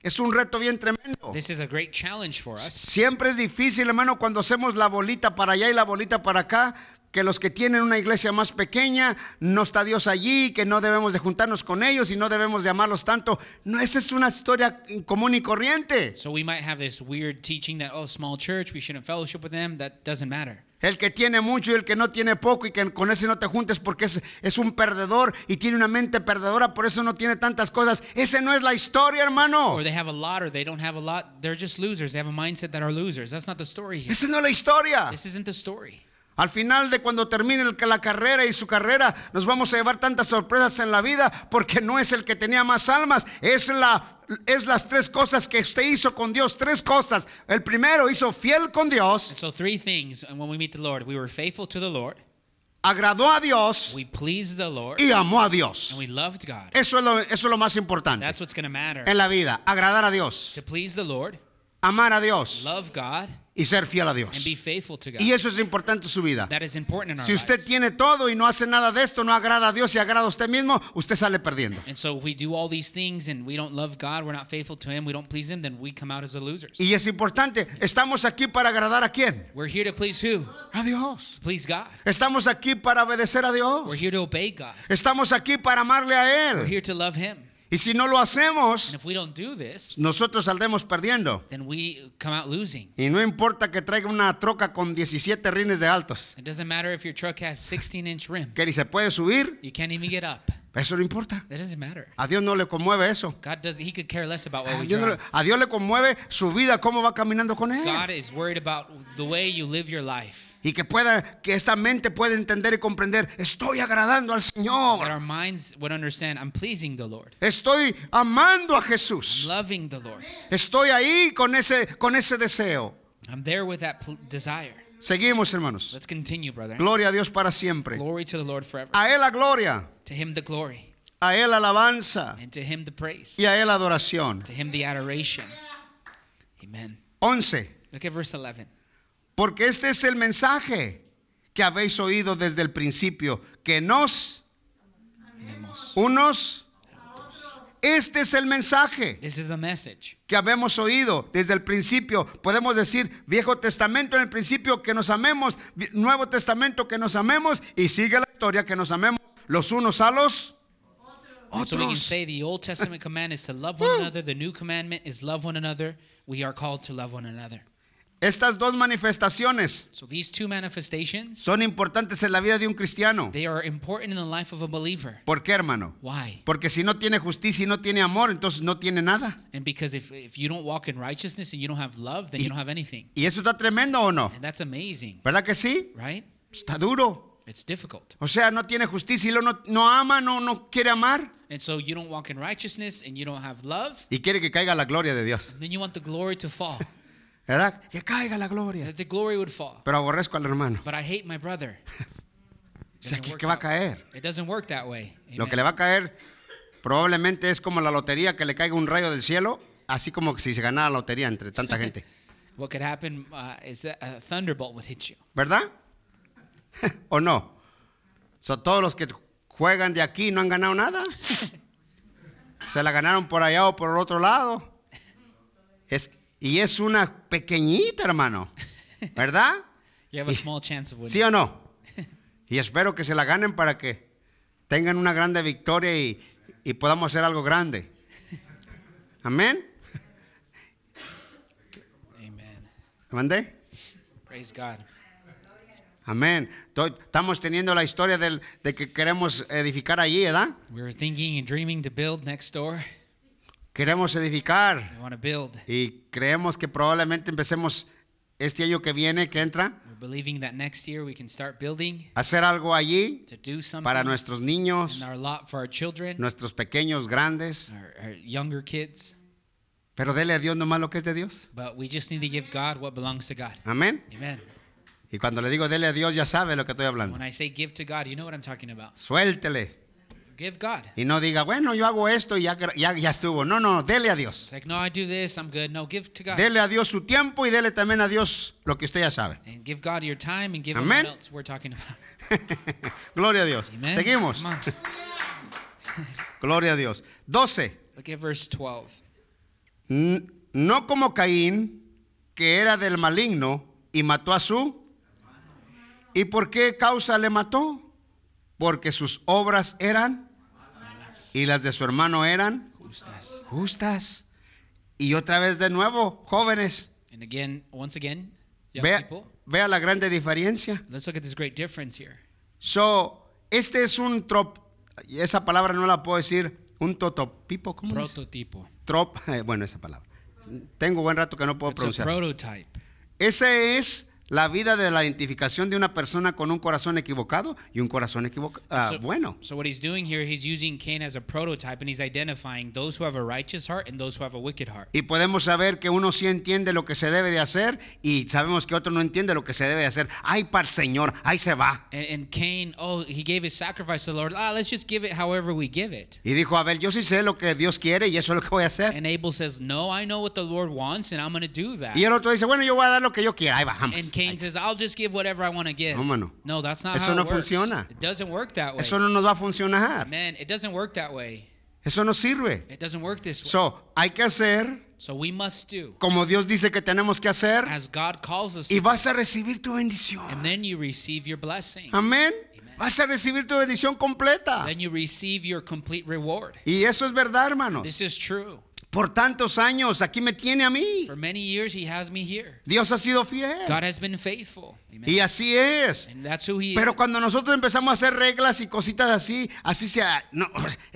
Es un reto bien tremendo. This is a great challenge for us. Siempre es difícil, hermano, cuando hacemos la bolita para allá y la bolita para acá, que los que tienen una iglesia más pequeña, no está Dios allí, que no debemos de juntarnos con ellos y no debemos de amarlos tanto. No, esa es una historia común y corriente. So we might have this weird teaching that, oh, small church, we shouldn't fellowship with them. That doesn't matter. El que tiene mucho y el que no tiene poco y que con ese no te juntes porque es, es un perdedor y tiene una mente perdedora, por eso no tiene tantas cosas. Ese no es la historia, hermano. Or they have a lot or they don't have a lot. They're just losers. They have a mindset that are losers. That's not the story here. Esa no es la historia. This isn't the story. Al final de cuando termine la carrera y su carrera, nos vamos a llevar tantas sorpresas en la vida porque no es el que tenía más almas, es la es las tres cosas que usted hizo con Dios, tres cosas. El primero hizo fiel con Dios, And so three things. And when we meet the Lord, we were faithful to the Lord. agradó a Dios We pleased the Lord. y amó a Dios. And we loved God. Eso es lo, eso es lo más importante That's what's going to matter. en la vida, agradar a Dios. To please the Lord amar a Dios love God, y ser fiel a Dios. and be faithful to God. Y eso es importante en su vida. That is important in our Si usted lives. tiene todo y no hace nada de esto, no agrada a Dios y agrada a usted mismo, usted sale perdiendo. And so if we do all these things and we don't love God, we're not faithful to Him, we don't please Him, then we come out as the losers. Y es importante, estamos aquí para agradar a quién? We're here to please who? A Dios. Please God. Estamos aquí para obedecer a Dios. We're here to obey God. Estamos aquí para amarle a We're Él. here to love Him. Y si no lo And hacemos, if we don't do this, nosotros saldremos perdiendo. then we come out losing. Y no importa que traiga una troca con 17 rines de altos, It doesn't matter if your truck has 16 inch rims. que ni se puede subir, You can't even get up. eso no importa. That doesn't matter. A Dios no le conmueve eso. God does. He could care less about what A Dios, no a Dios le conmueve su vida, cómo va caminando con Él. God is worried about the way you live your life. Y que pueda, que esta mente pueda entender y comprender, estoy agradando al That Señor. our minds would understand. I'm pleasing the Lord. Estoy amando a I'm Jesús. loving the Lord. Estoy ahí con ese, con ese deseo. I'm there with that desire. Seguimos, hermanos. Let's continue, brother. Gloria a Dios para siempre. Glory to the Lord forever. A Él la gloria, To Him the glory, a Él la alabanza and to Him the praise, y a Él la adoración. to Him the adoration. Amen. 11. Look at verse 11. Porque este es el mensaje que habéis oído desde el principio, que nos, Amemos. unos, este es el mensaje. This is the message que habemos oído desde el principio. Podemos decir Viejo Testamento en el principio que nos amemos, Nuevo Testamento que nos amemos y sigue la historia que nos amemos los unos a los And so we can otros. say the Old Testament command is to love one another. The new commandment is love one another. We are called to love one another. Estas dos manifestaciones So these two manifestations, son importantes en la vida de un cristiano. they are important in the life of a believer. ¿Por qué, hermano? Why? Porque si no tiene justicia y no tiene amor, entonces no tiene nada. And because if, if you don't walk in righteousness and you don't have love, then you don't have anything. ¿Y eso está tremendo o no? And that's amazing, ¿Verdad que sí? right? Está duro. It's difficult. O sea, no tiene justicia y no, no ama, no, no quiere amar And so you don't walk in righteousness and you don't have love, y quiere que caiga la gloria de Dios. then you want the glory to fall. ¿Verdad? Que caiga la gloria. that the glory would fall. Pero aborrezco al hermano. But I hate my brother. O sea, ¿qué, qué va a caer? It doesn't work that way. Lo que le va a caer probablemente es como la lotería que le caiga un rayo del cielo, así como si se ganara la lotería entre tanta gente. What could happen uh, is that a thunderbolt would hit you. ¿Verdad? ¿O no? So, todos los que juegan de aquí no han ganado nada. Se la ganaron por allá o por el otro lado. Es, y es una pequeñita, hermano. ¿Verdad? You have a small chance of winning. ¿Sí o no? Y espero que se la ganen para que tengan una grande victoria y, y podamos hacer algo grande. Amén. Amen. ¿Mandé? Praise God. Amén. Estamos teniendo la historia del- de que queremos edificar allí, ¿verdad? We were thinking and dreaming to build next door. Queremos edificar We want to build. y creemos que probablemente empecemos este año que viene, que entra, We're believing that next year we can start building a hacer algo allí to do something para nuestros niños, children, nuestros pequeños, grandes. our, our younger kids. Pero dele a Dios nomás lo que es de Dios. But we just need to give God what belongs to God. Amén. Y cuando le digo dele a Dios, ya sabe lo que estoy hablando. When I say give to God, you know what I'm talking about. Suéltele. Give God. Y no diga, bueno, yo hago esto y ya, ya, ya estuvo. No, no, dele a Dios. It's like, no, I do this, I'm good. No, give to God. Dele a Dios su tiempo y dele también a Dios lo que usted ya sabe. And give God your time and give Him Amen. what else we're talking about. Gloria a Dios. Amen. Seguimos. Gloria a Dios. 12. Look at verse 12. N- No como Caín, que era del maligno y mató a su. ¿Y por qué causa le mató? Porque sus obras eran y las de su hermano eran Justas. justas. Y otra vez de nuevo, jóvenes, And again, once again, vea, vea la grande diferencia. let's look at this great difference here. So, este es un trop, esa palabra no la puedo decir, un totopipo, ¿cómo es? Prototipo. Trop, eh, bueno, esa palabra. Tengo buen rato que no puedo It's a pronunciar. prototype. Esa es la vida de la identificación de una persona con un corazón equivocado y un corazón ah, So- bueno. So what he's doing here, he's using Cain as a prototype, and he's identifying those who have a righteous heart and those who have a wicked heart. Y podemos saber que uno sí entiende lo que se debe de hacer y sabemos que otro no entiende lo que se debe de hacer. Ay, para el Señor, ahí se va. And, and Cain, oh, he gave his sacrifice to the Lord. Ah, let's just give it however we give it. Y dijo Abel, yo sí sé lo que Dios quiere y eso es lo que voy a hacer. And Abel says, No, I know what the Lord wants, and I'm going to do that. Y el otro dice, bueno, yo voy a dar lo que yo quiera. Ahí bajamos. And Cain says, I'll just give whatever I want to give. No, mano. No, that's not Eso how no it works. funciona. It doesn't work that way. Eso no nos va a funcionar. Man, it doesn't work that way. Eso no sirve. It doesn't work this way. So, hay que hacer So we must do como Dios dice que tenemos que hacer as God calls us y vas a recibir tu bendición. And then you receive your blessing. Amén. Vas a recibir tu bendición completa. Then you receive your complete reward. Y eso es verdad, hermanos. This is true. Por tantos años, aquí me tiene a mí. For many years, He has me here. Dios ha sido fiel. God has been faithful. Amen. Y así es. And that's who He Pero is. cuando nosotros empezamos a hacer reglas y cositas así, así sea, no,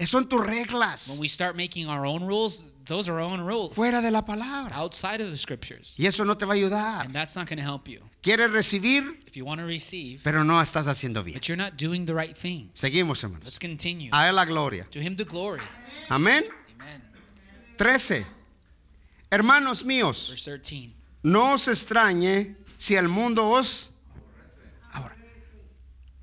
son tus When reglas. we start making our own rules, those are our own rules Fuera de la palabra. outside of the scriptures. Y eso no te va a ayudar. And that's not going to help you. Quieres recibir, If you want to receive, pero no estás haciendo bien. but you're not doing the right thing, Seguimos, hermanos. let's continue. A él la gloria. To Him the glory. Amén. Amen. 13. Hermanos míos, Verse 13. no os extrañe si el mundo os... Ahora,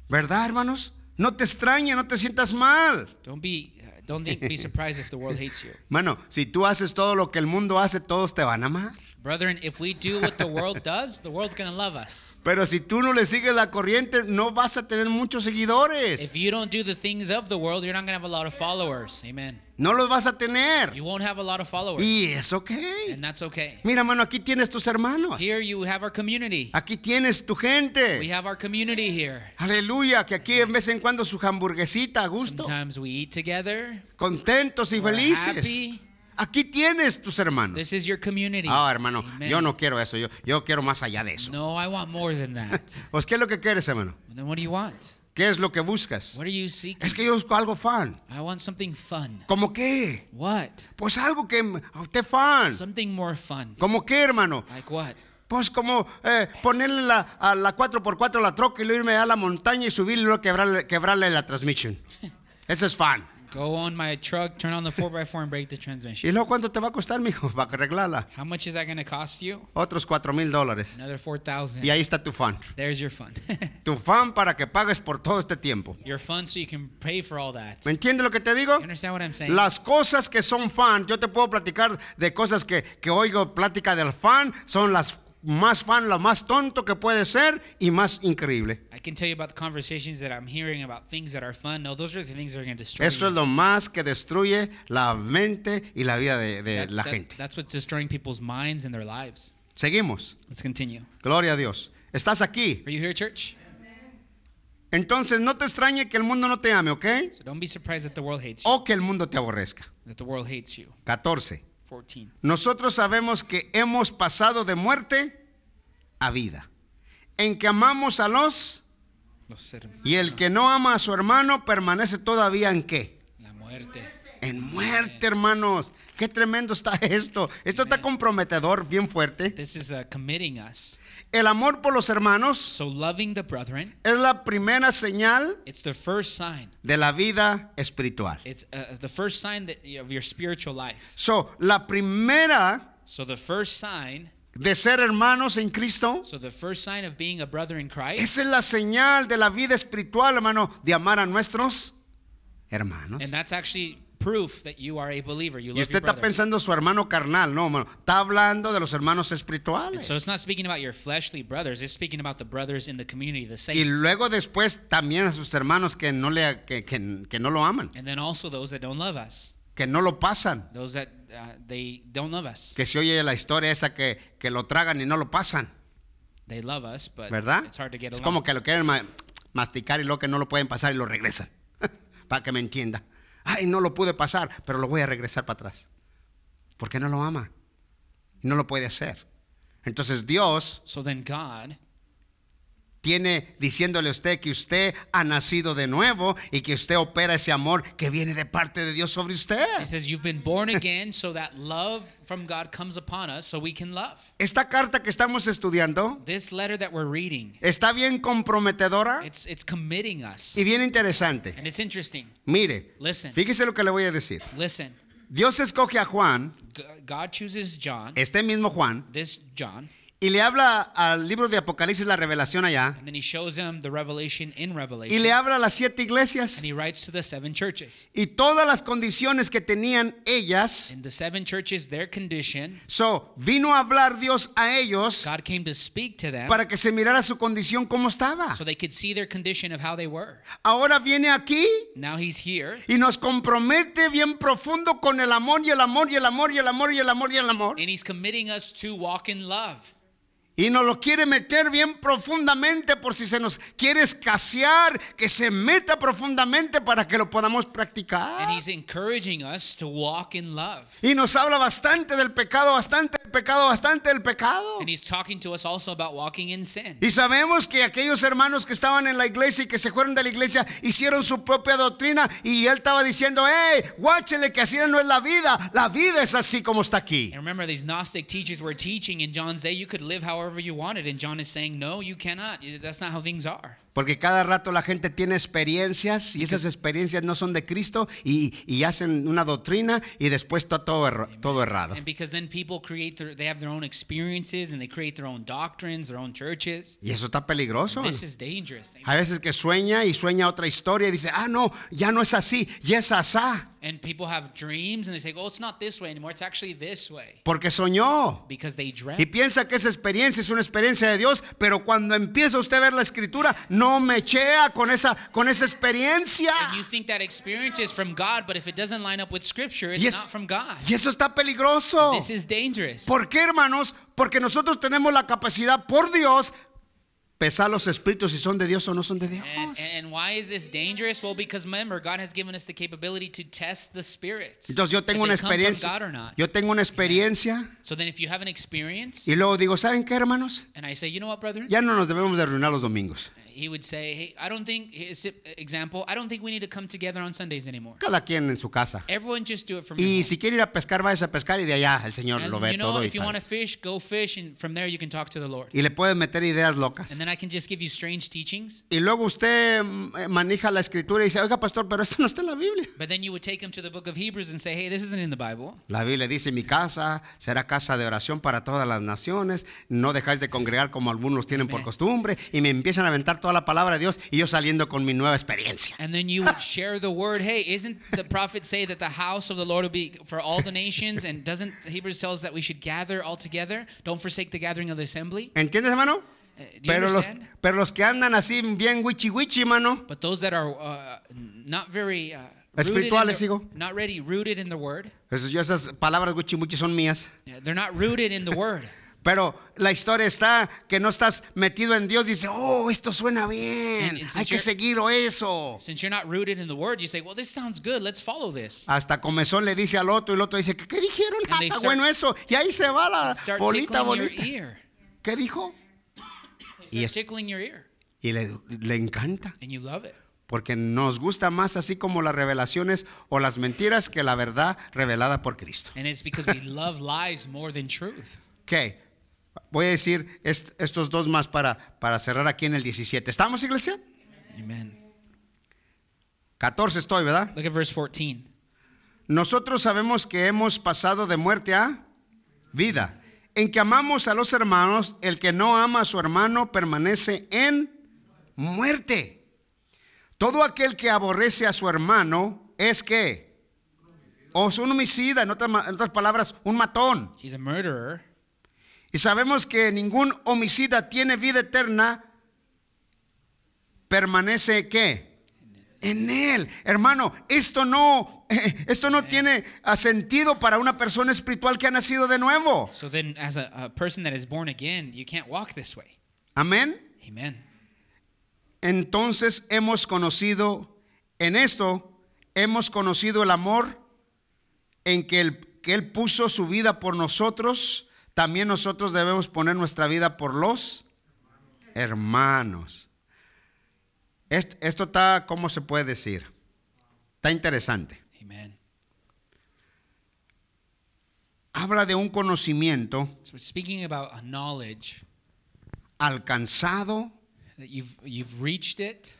¿verdad, hermanos? No te extrañe, no te sientas mal. Don't be, don't be surprised if the world hates you. Bueno, si tú haces todo lo que el mundo hace, todos te van a amar. Brethren, if we do what the world does, the world's going to love us. Pero si tú no le sigues la corriente, no vas a tener muchos seguidores. If you don't do the things of the world, you're not going to have a lot of followers. Amen. No los vas a tener. You won't have a lot of followers. Y es ok. And that's okay. Mira, hermano, aquí tienes tus hermanos. Here you have our community. Aquí tienes tu We gente. have our community here. Aleluya, que aquí en vez en cuando su hamburguesita a gusto, Sometimes we eat together. contentos y We're felices. happy. Aquí tienes tus hermanos. This is your community. Ah, hermano, Amen. yo no quiero eso, yo, yo quiero más allá de eso. No, I want more than that. Pues, ¿qué es lo que quieres, hermano? then what do you want? ¿Qué es lo que buscas? What are you seeking? Es que yo busco algo fan. I want something fun. ¿Cómo qué? What? Pues algo que usted fan. Something more fun. ¿Cómo qué, hermano? Like what? Pues como eh, ponerle la, a la 4x4 a la troca y luego irme a la montaña y subirle y luego quebrarle, quebrarle la transmisión. Eso es fan. Go on my truck, turn on the 4x4 and break the ¿Y transmission. luego cuánto te va a costar, mijo, para arreglarla? How much is that going to cost you? Otros 4 mil dólares. Another 4,000. Y ahí está tu fan. There's your fun. Tu fan para que pagues por todo este tiempo. your fun so you can pay for all that. ¿Me entiendes lo que te digo? You understand what I'm saying? Las cosas que son fan, yo te puedo platicar de cosas que, que oigo plática del fan, son las más fan, lo más tonto que puede ser y más increíble. I can tell you about the conversations that I'm hearing about things that are fun. No, those are the things that are going to destroy Eso you. es lo más que destruye la mente y la vida de, de That- la that- gente. That's what's destroying people's minds and their lives. Seguimos. Let's continue. Gloria a Dios. ¿Estás aquí? Are you here, church? Entonces no te extrañe que el mundo no te ame, ¿ok? So don't be surprised that the world hates you. O que el mundo te aborrezca. That the world hates you. 14. 14. Nosotros sabemos que hemos pasado de muerte a vida. En que amamos a los Los y el que no ama a su hermano permanece todavía en qué? La muerte. En muerte, hermanos. Qué tremendo está esto. Esto está comprometedor, bien fuerte. This is uh, committing us. El amor por los hermanos So loving the brethren, es la primera señal it's the first sign. de la vida espiritual. It's uh, the first sign that, of your spiritual life. So, la primera So the first sign, de ser hermanos en Cristo, so the first sign of being a brother in Christ, esa es la señal de la vida espiritual, hermano, de amar a nuestros hermanos. and that's actually proof that you are a believer. You Y love usted your está pensando su hermano carnal, no, hermano. Está hablando de los hermanos And espirituales. so it's not speaking about your fleshly brothers. It's speaking about the brothers in the community, the saints. Y luego después también a sus hermanos que no, le, que, que- que no lo aman, and then also those that don't love us, que no lo pasan. those that uh, they don't love us. Que se oye la historia esa que, que lo tragan y no lo pasan, They love us, but ¿verdad? it's hard to get Es along. como que lo quieren ma- masticar y luego que no lo pueden pasar y lo regresan. para que me entienda. Ay, no lo pude pasar, pero lo voy a regresar para atrás. Porque no lo ama. No lo puede hacer. Entonces Dios So then God tiene diciéndole a usted que usted ha nacido de nuevo y que usted opera ese amor que viene de parte de Dios sobre usted. He says you've been born again so that love from God comes upon us so we can love. Esta carta que estamos estudiando This letter that we're reading, está bien comprometedora it's it's committing us. y bien interesante. And it's interesting. Mire, Listen. fíjese lo que le voy a decir. Listen. Dios escoge a Juan, God chooses John, este mismo Juan, this John, y le habla al libro de Apocalipsis, la revelación allá, and then he shows him the revelation in y Revelation. le habla a las siete iglesias And he writes to the seven churches. y todas las condiciones que tenían ellas. In the seven churches, their condition, So, vino a hablar Dios a ellos God came to speak to them para que se mirara su condición como estaba. so they could see their condition of how they were. Ahora viene aquí Now he's here y nos compromete bien profundo con el amor y el amor y el amor y el amor y el amor y el amor. and he's committing us to walk in love. Y nos lo quiere meter bien profundamente por si se nos quiere escasear, que se meta profundamente para que lo podamos practicar. And he's encouraging us to walk in love. Y nos habla bastante del pecado, bastante del pecado, bastante del pecado. And he's talking to us also about walking in sin. Y sabemos que aquellos hermanos que estaban en la iglesia y que se fueron de la iglesia hicieron su propia doctrina y él estaba diciendo, hey, guáchele que así no es la vida, la vida es así como está aquí. And remember, these Gnostic teachers were teaching in John's day you could live however you wanted. And John is saying, no, you cannot. That's not how things are. Porque cada rato la gente tiene experiencias y esas experiencias no son de Cristo y, y hacen una doctrina y después está todo, todo errado. And because then people create their, they have their own experiences and they create their own doctrines, their own churches. Y eso está peligroso. This is dangerous. Hay veces que sueña y sueña otra historia y dice, ah, no, ya no es así, ya es asá. And people have dreams and they say, oh, it's not this way anymore. It's actually this way. Porque soñó. Because they Y dreamt. piensa que esa experiencia es una experiencia de Dios, pero cuando empieza usted a ver la escritura, no mechea con esa, con esa experiencia. And you think that experience is from God, but if it doesn't line up with Scripture, it's es- not from God. y eso está peligroso. This is dangerous. ¿Por qué, hermanos? Porque nosotros tenemos la capacidad por Dios pesar los espíritus si son de Dios o no son de Dios. And, and why is this dangerous? Well, because remember, God has given us the capability to test the spirits. Entonces yo tengo una experiencia. Yo tengo una experiencia So then, if you have an experience, y luego digo, ¿saben qué, hermanos? and I say, you know what, brother? Ya no nos debemos de arruinar los domingos. He would say, hey, I don't think, his example, I don't think we need to come together on Sundays anymore. Cada quien en su casa. Everyone just do it from Y si quiere ir a pescar, vaya a pescar y de allá el Señor And lo ve you know, todo y if you tal. want to fish, go fish, and from there you can talk to the Lord. Y le puede meter ideas locas. And then I can just give you strange teachings. Y luego usted eh, maneja la escritura y dice, oiga pastor, pero esto no está en la Biblia. But then you would take him to the book of Hebrews and say, hey, this isn't in the Bible. La Biblia dice, mi casa será casa de oración para todas las naciones, no dejáis de congregar como algunos tienen por costumbre, y me empiezan a aventar toda la palabra de Dios y yo saliendo con mi nueva experiencia. And then you would share the word. Hey, isn't the prophet say that the house of the Lord will be for all the nations? And doesn't Hebrews tell us that we should gather all together? Don't forsake the gathering of the assembly. ¿Entiendes, hermano? Uh, Pero los, understand? pero los que andan así bien wichi wichi, hermano, But those that are uh, not very uh, Espirituales, the- hijo. not ready, rooted in the word. Esas, palabras wichi wichi son mías. They're not rooted in the word. Pero la historia está que no estás metido en Dios. Dice, oh, esto suena bien. And- and since Hay que you're- seguirlo eso. Since you're not rooted in the word, you say, well, this sounds good. Let's follow this. Hasta comezón le dice al otro y el otro dice, ¿qué, qué dijeron? Ah, está bueno eso. Y ahí se va la bolita, bolita. ¿Qué dijo? Y es- your ear. Y le, le encanta. And you love it. Porque nos gusta más así como las revelaciones o las mentiras que la verdad revelada por Cristo. And it's because we love lies more than truth. Ok. Voy a decir est- estos dos más para, para cerrar aquí en el 17. ¿Estamos, iglesia? Amen. 14 estoy, ¿verdad? Look at verse 14. Nosotros sabemos que hemos pasado de muerte a vida. En que amamos a los hermanos, el que no ama a su hermano permanece en muerte. Todo aquel que aborrece a su hermano es que, o es un homicida, en otras, en otras palabras, un matón. He's a murderer. Y sabemos que ningún homicida tiene vida eterna, permanece qué? En él. Hermano, esto no, esto no tiene sentido para una persona espiritual que ha nacido de nuevo. So then, as a, a person that is born again, you can't walk this way. Amén. Amen. Entonces hemos conocido, en esto, hemos conocido el amor en que, el, que Él puso su vida por nosotros. También nosotros debemos poner nuestra vida por los Hermanos. Esto, esto está, ¿cómo se puede decir? Está interesante. Amen. Habla de un conocimiento So speaking about a knowledge alcanzado that you've you've reached it.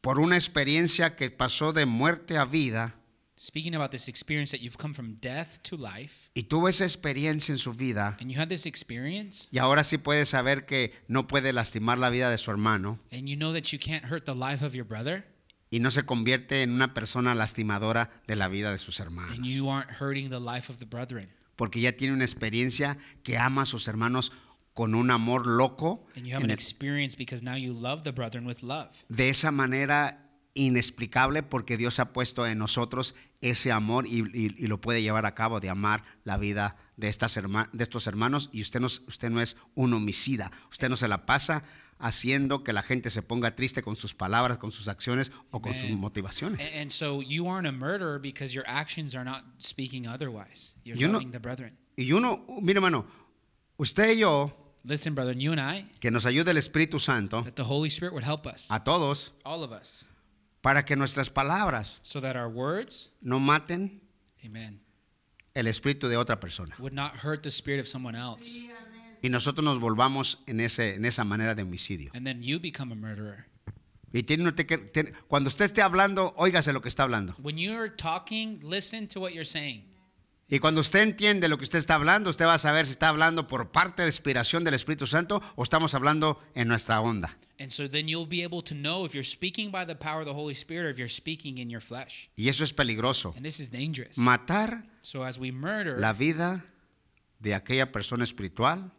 por una experiencia que pasó de muerte a vida Speaking about this experience that you've come from death to life, y tuvo esa experiencia en su vida and you had this experience, y ahora sí puede saber que no puede lastimar la vida de su hermano and you know that you can't hurt the life of your brother, y no se convierte en una persona lastimadora de la vida de sus hermanos. and you aren't hurting the life of the brethren, Porque ya tiene una experiencia que ama a sus hermanos con un amor loco. and you have an experience because now you love the brethren with love. de esa manera inexplicable porque Dios ha puesto en nosotros ese amor y, y- y lo puede llevar a cabo de amar la vida de, estas herma- de estos hermanos y usted no, es- usted no es un homicida, usted no se la pasa haciendo que la gente se ponga triste con sus palabras, con sus acciones o con sus motivaciones. And, so you aren't a murderer because your actions are not speaking otherwise. You're You know- loving the brethren. Y uno, mire hermano, usted y yo, Listen, brethren, you and I, que nos ayude el Espíritu Santo that the Holy Spirit would help us, a todos all of us, para que nuestras palabras so that our words, no maten amen, el espíritu de otra persona. would not hurt the spirit of someone else. Y nosotros nos volvamos en, ese, en esa manera de homicidio. And then you become a murderer. Y tiene usted que- tiene- cuando usted esté hablando, óigase lo que está hablando. When you're talking, listen to what you're saying. Y cuando usted entiende lo que usted está hablando, usted va a saber si está hablando por parte de inspiración del Espíritu Santo o estamos hablando en nuestra onda. And so then you'll be able to know if you're speaking by the power of the Holy Spirit or if you're speaking in your flesh. Y eso es peligroso. And this is dangerous. Matar So as we murder, la vida de aquella persona espiritual,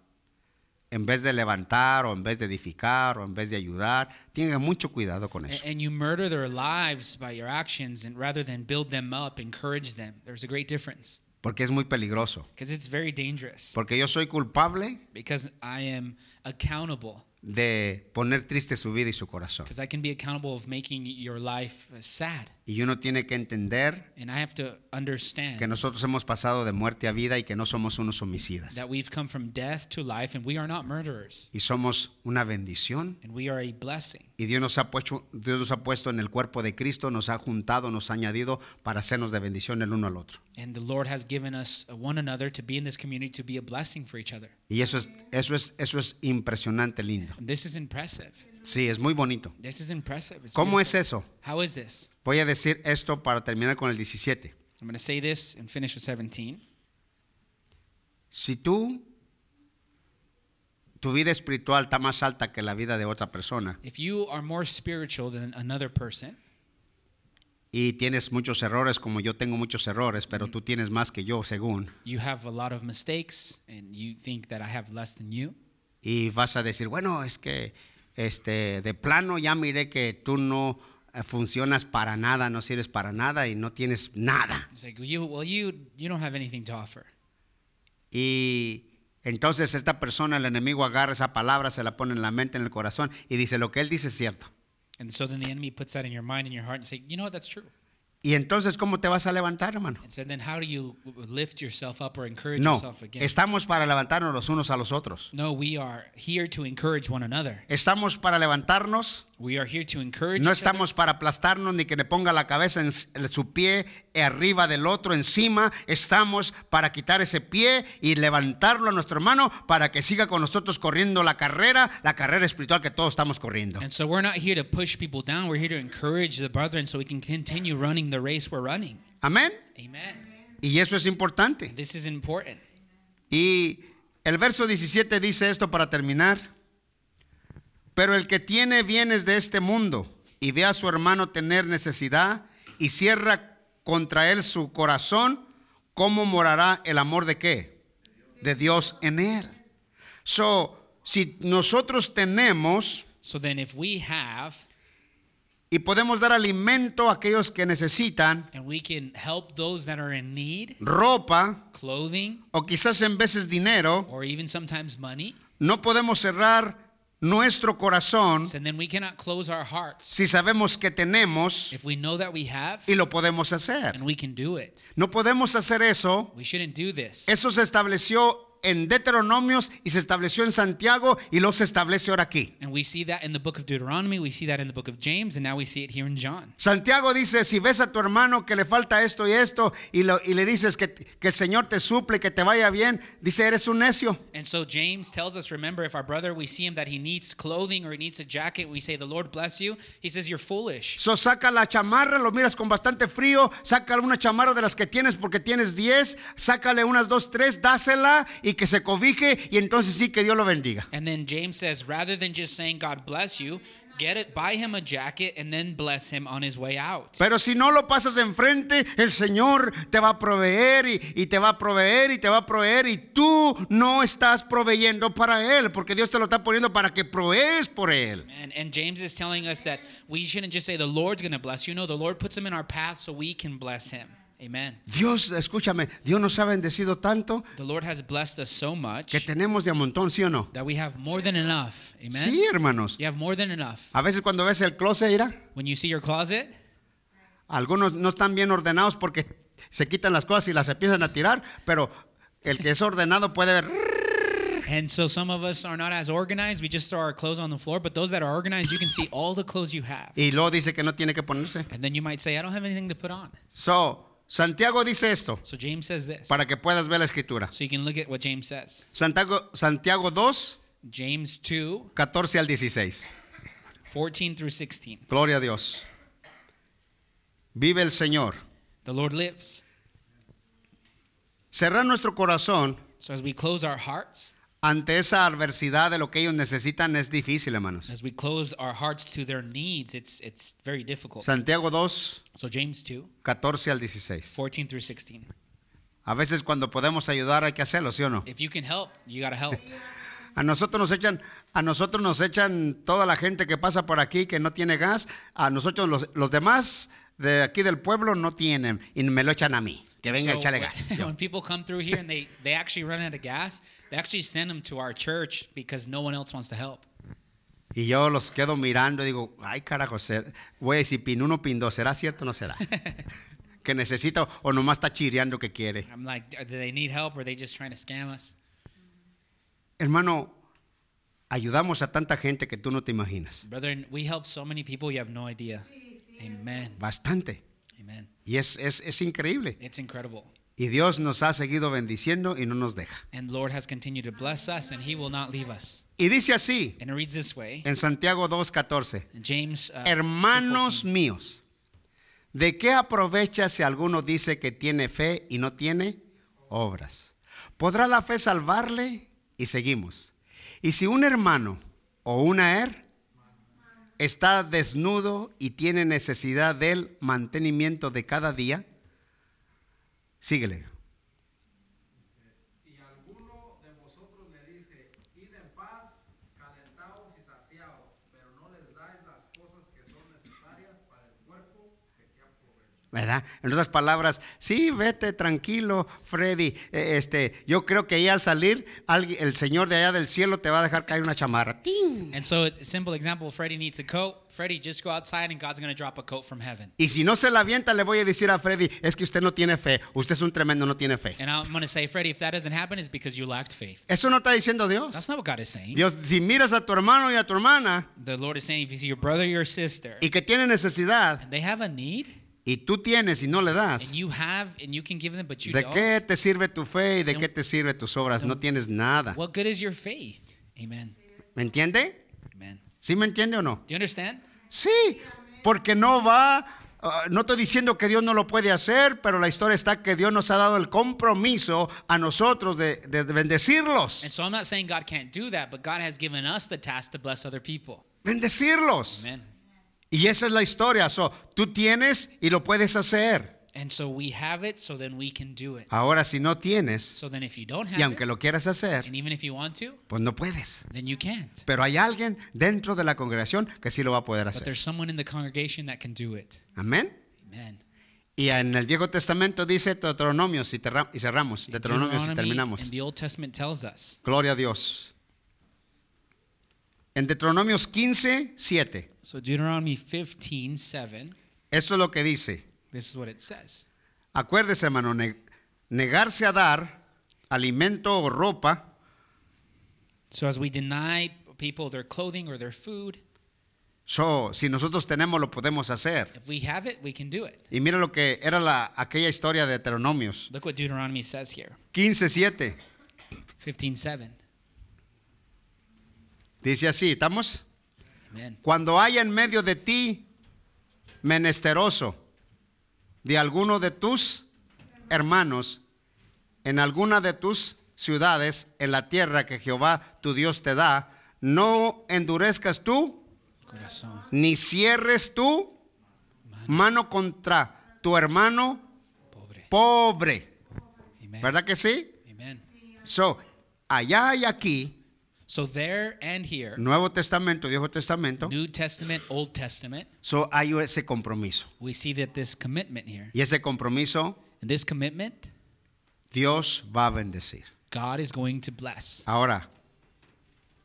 en vez de levantar o en vez de edificar o en vez de ayudar, tenga mucho cuidado con eso. and you murder their lives by your actions, and rather than build them up, encourage them. There's a great difference Porque es muy peligroso. because it's very dangerous. Porque yo soy culpable Because I am accountable. de poner triste su vida y su corazón. Because I can be accountable of making your life sad. Y uno tiene que entender And I have to understand que nosotros hemos pasado de muerte a vida y que no somos unos homicidas. that we've come from death to life, and we are not murderers, Y somos una bendición. and we are a blessing. Y Dios nos, ha puesto, Dios nos ha puesto en el cuerpo de Cristo, nos ha juntado, nos ha añadido para hacernos de bendición el uno al otro. And the Lord has given us one another to be in this community to be a blessing for each other. Y eso es, eso es, eso es impresionante, lindo. And this is impressive. Sí, es muy bonito. This is impressive. It's ¿Cómo beautiful. es eso? How is this? Voy a decir esto para terminar con el 17. I'm going to say this and finish with 17. Si tú, tu vida espiritual está más alta que la vida de otra persona If you are more spiritual than another person, y tienes muchos errores como yo tengo muchos errores, pero tú tienes más que yo según, you have a lot of mistakes and you think that I have less than you, y vas a decir, bueno, es que este, de plano ya miré que tú no eh, funcionas para nada, no sirves para nada y no tienes nada. it's like, you, well, you, you don't have anything to offer. Y entonces esta persona, el enemigo agarra esa palabra, se la pone en la mente, en el corazón y dice, lo que él dice es cierto. And so then the enemy puts that in your mind and your heart and say, you know what, that's true. Y entonces, ¿cómo te vas a levantar, hermano? So you lift yourself up or encourage No, estamos para levantarnos los unos a los otros. No, we are here to encourage one another. Estamos para levantarnos, We are here to encourage no estamos para aplastarnos ni que le ponga la cabeza en su pie arriba del otro encima. Estamos para quitar ese pie y levantarlo a nuestro hermano para que siga con nosotros corriendo la carrera, la carrera espiritual que todos estamos corriendo. And so we're not here to push people down. We're here to encourage the brethren so we can continue running the race we're running. Amén. Amen. Y eso es importante. This is important. Y el verso 17 dice esto para terminar. Pero el que tiene bienes de este mundo y ve a su hermano tener necesidad y cierra contra él su corazón, ¿cómo morará el amor de qué? De Dios en él. So, si nosotros tenemos So then, if we have y podemos dar alimento a aquellos que necesitan, and we can help those that are in need, ropa clothing, o quizás en veces dinero, or even sometimes money, no podemos cerrar nuestro corazón so then we cannot close our hearts si sabemos que tenemos if we know that we have y lo podemos hacer. and we can do it. No podemos hacer eso. We shouldn't do this. Eso se estableció en Deuteronomios y se estableció en Santiago y luego se establece ahora aquí. And we see that in the book of Deuteronomy, we see that in the book of James, and now we see it here in John. Santiago dice, si ves a tu hermano que le falta esto y esto y, lo- y le dices que, que el Señor te suple, que te vaya bien, dice, eres un necio. And so James tells us, remember, if our brother, we see him that he needs clothing or he needs a jacket, we say, the Lord bless you. He says, you're foolish. So saca la chamarra, lo miras con bastante frío, saca una chamarra de las que tienes porque tienes 10, sácale unas 2, 3, dásela y que se cobije y entonces sí que Dios lo bendiga. And then James says, rather than just saying, God bless you, get it, buy him a jacket and then bless him on his way out. Pero si no lo pasas enfrente, el Señor te va a proveer y, y te va a proveer y te va a proveer y tú no estás proveyendo para Él, porque Dios te lo está poniendo para que provees por Él. And, and James is telling us that we shouldn't just say the Lord's going to bless you. No, the Lord puts him in our path so we can bless him. Amen. Dios, escúchame, Dios nos ha bendecido tanto The Lord has blessed us so much que tenemos de a montón, ¿sí o no? that we have more than enough. Amen. Sí, hermanos. You have more than enough. A veces cuando ves el closet, mira, When you see your closet, algunos no están bien ordenados porque se quitan las cosas y las empiezan a tirar, pero el que es ordenado puede ver. and so some of us are not as organized. We just throw our clothes on the floor. But those that are organized, you can see all the clothes you have. Y luego dice que no tiene que ponerse. And then you might say, I don't have anything to put on. So, Santiago dice esto So James says this. para que puedas ver la escritura. So you can look at what James says. Santiago, Santiago 2, James 2, 14 al 16. 14 through 16. Gloria a Dios. Vive el Señor. The Lord lives. Cerrar nuestro corazón So as we close our hearts, ante esa adversidad de lo que ellos necesitan es difícil, hermanos. as we close our hearts to their needs, it's it's very difficult. Santiago 2, So James 2, 14 al 16. 14 through 16. A veces cuando podemos ayudar hay que hacerlo, ¿sí o no? If you can help, you got to help. A nosotros nos echan, a nosotros nos echan toda la gente que pasa por aquí que no tiene gas, a nosotros los, los demás de aquí del pueblo no tienen y me lo echan a mí. Que venga, So échale when- gas. Yo. when people come through here and they, they actually run out of gas, they actually send them to our church because no one else wants to help. Y yo los quedo mirando y digo, ay carajo, voy a decir pin uno, pin dos, ¿será cierto o no será? que necesita o nomás está chireando que quiere. I'm like, do they need help or are they just trying to scam us? Hermano, ayudamos a tanta gente que tú no te imaginas. Brethren, we help so many people you have no idea. Amen. Bastante. Amen. Y es, es, es increíble. It's incredible. Y Dios nos ha seguido bendiciendo y no nos deja. And Lord has continued to bless us and he will not leave us. Y dice así And it reads this way. en Santiago 2.14. In James uh, Hermanos 2:14. míos, ¿de qué aprovecha si alguno dice que tiene fe y no tiene obras? ¿Podrá la fe salvarle? Y seguimos. Y si un hermano o una er está desnudo y tiene necesidad del mantenimiento de cada día, síguele. Y alguno de vosotros le dice, id en paz, calentados y saciados, pero no les dais las cosas que son necesarias para el cuerpo, que qué aprovecha. ¿Verdad? En otras palabras, sí, vete tranquilo, Freddy. Eh, Este, yo creo que ahí al salir, alguien- el Señor de allá del cielo te va a dejar caer una chamarra. ¡Ting! And so, a simple example Freddie needs a coat. Freddie, just go outside and God's going to drop a coat from heaven. Y si no se la avienta, le voy a decir a Freddy, es que usted no tiene fe. Usted es un tremendo, no tiene fe. And I'm going to say, Freddie, if that doesn't happen, it's because you lacked faith. Eso no está diciendo Dios. That's not what God is saying. Dios, si miras a tu hermano y a tu hermana The Lord is saying, if you see your brother or your sister y que tiene necesidad and they have a need, y tú tienes y no le das, and you have and you can give them, but you ¿de don't, qué te sirve tu fe y de qué te sirve tus obras? No tienes nada. what good is your faith? Amen. ¿Me entiende? Amen. ¿Sí me entiende o no? Do you understand? Sí, porque no va, ah, no estoy diciendo que Dios no lo puede hacer, pero la historia está que Dios nos ha dado el compromiso a nosotros de, de bendecirlos. And so I'm not saying God can't do that, but God has given us the task to bless other people. Bendecirlos. Y esa es la historia. So, tú tienes y lo puedes hacer. And so we have it, so then we can do it. Ahora, si no tienes, So then if you don't y have aunque it, lo quieras hacer, and even if you want to, pues no puedes. then you can't. Pero hay alguien dentro de la congregación que sí lo va a poder But hacer. there's someone in the congregation that can do it. Amén. Amen. Y en el Viejo Testamento dice Deuteronomios y, y cerramos. Deuteronomios y terminamos. in the Old Testament tells us. Gloria a Dios. En Deuteronomios 15, 7. So Deuteronomy 15, 7, Esto es lo que dice. this is what it says. Acuérdese, hermano, ne- negarse a dar alimento o ropa, So as we deny people their clothing or their food, so, si nosotros tenemos lo podemos hacer. if we have it, we can do it. Y mira lo que era la, aquella historia de Deuteronomios. Look what Deuteronomy says here. 15.7. 15:7. Dice así, ¿estamos? Amen. Cuando haya en medio de ti menesteroso de alguno de tus hermanos en alguna de tus ciudades en la tierra que Jehová tu Dios te da, no endurezcas tú Corazón. ni cierres tú mano contra tu hermano Pobre. pobre. Amen. ¿Verdad que sí? Amen. So, allá y aquí, So there and here, Nuevo Testamento, Viejo Testamento, New Testament, Old Testament, so hay ese compromiso. we see that this commitment here. Y ese compromiso And this commitment, Dios va a bendecir. God is going to bless. Ahora,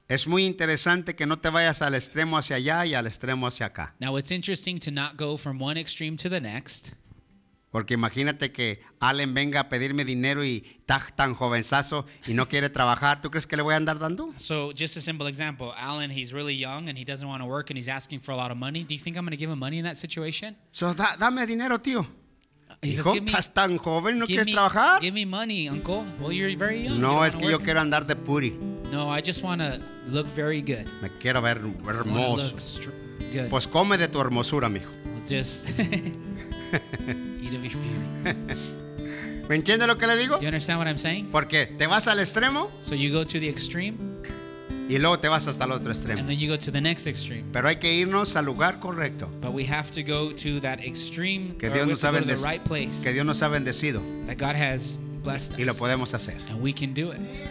es muy interesante que no te vayas al extremo hacia allá y al extremo hacia acá. Now it's interesting to not go from one extreme to the next. Porque imagínate que Allen venga a pedirme dinero y está tan jovenzazo y no quiere trabajar. ¿Tú crees que le voy a andar dando? So just a simple example, Alan, he's really young and he doesn't want to work and he's asking for a lot of money. Do you think I'm going to give him money in that situation? So, da- dame dinero, tío. He says, Hijo, give me, estás tan joven, ¿no quieres me, trabajar? give me money, uncle. Well, you're very young. You No, don't es que yo quiero andar de puri. No, I just want to look very good. Me quiero ver hermoso. look good. Pues come de tu hermosura, mijo. Just your beauty. ¿Me entiende lo que le digo? Do you understand what I'm saying? Porque te vas al extremo So you go to the extreme y luego te vas hasta el otro extremo. and then you go to the next extreme. Pero hay que irnos al lugar correcto. But we have to go to that extreme, Que or Dios we nos have ha go to the right place Que Dios nos ha bendecido that God has blessed y lo us. podemos hacer. And we can do it.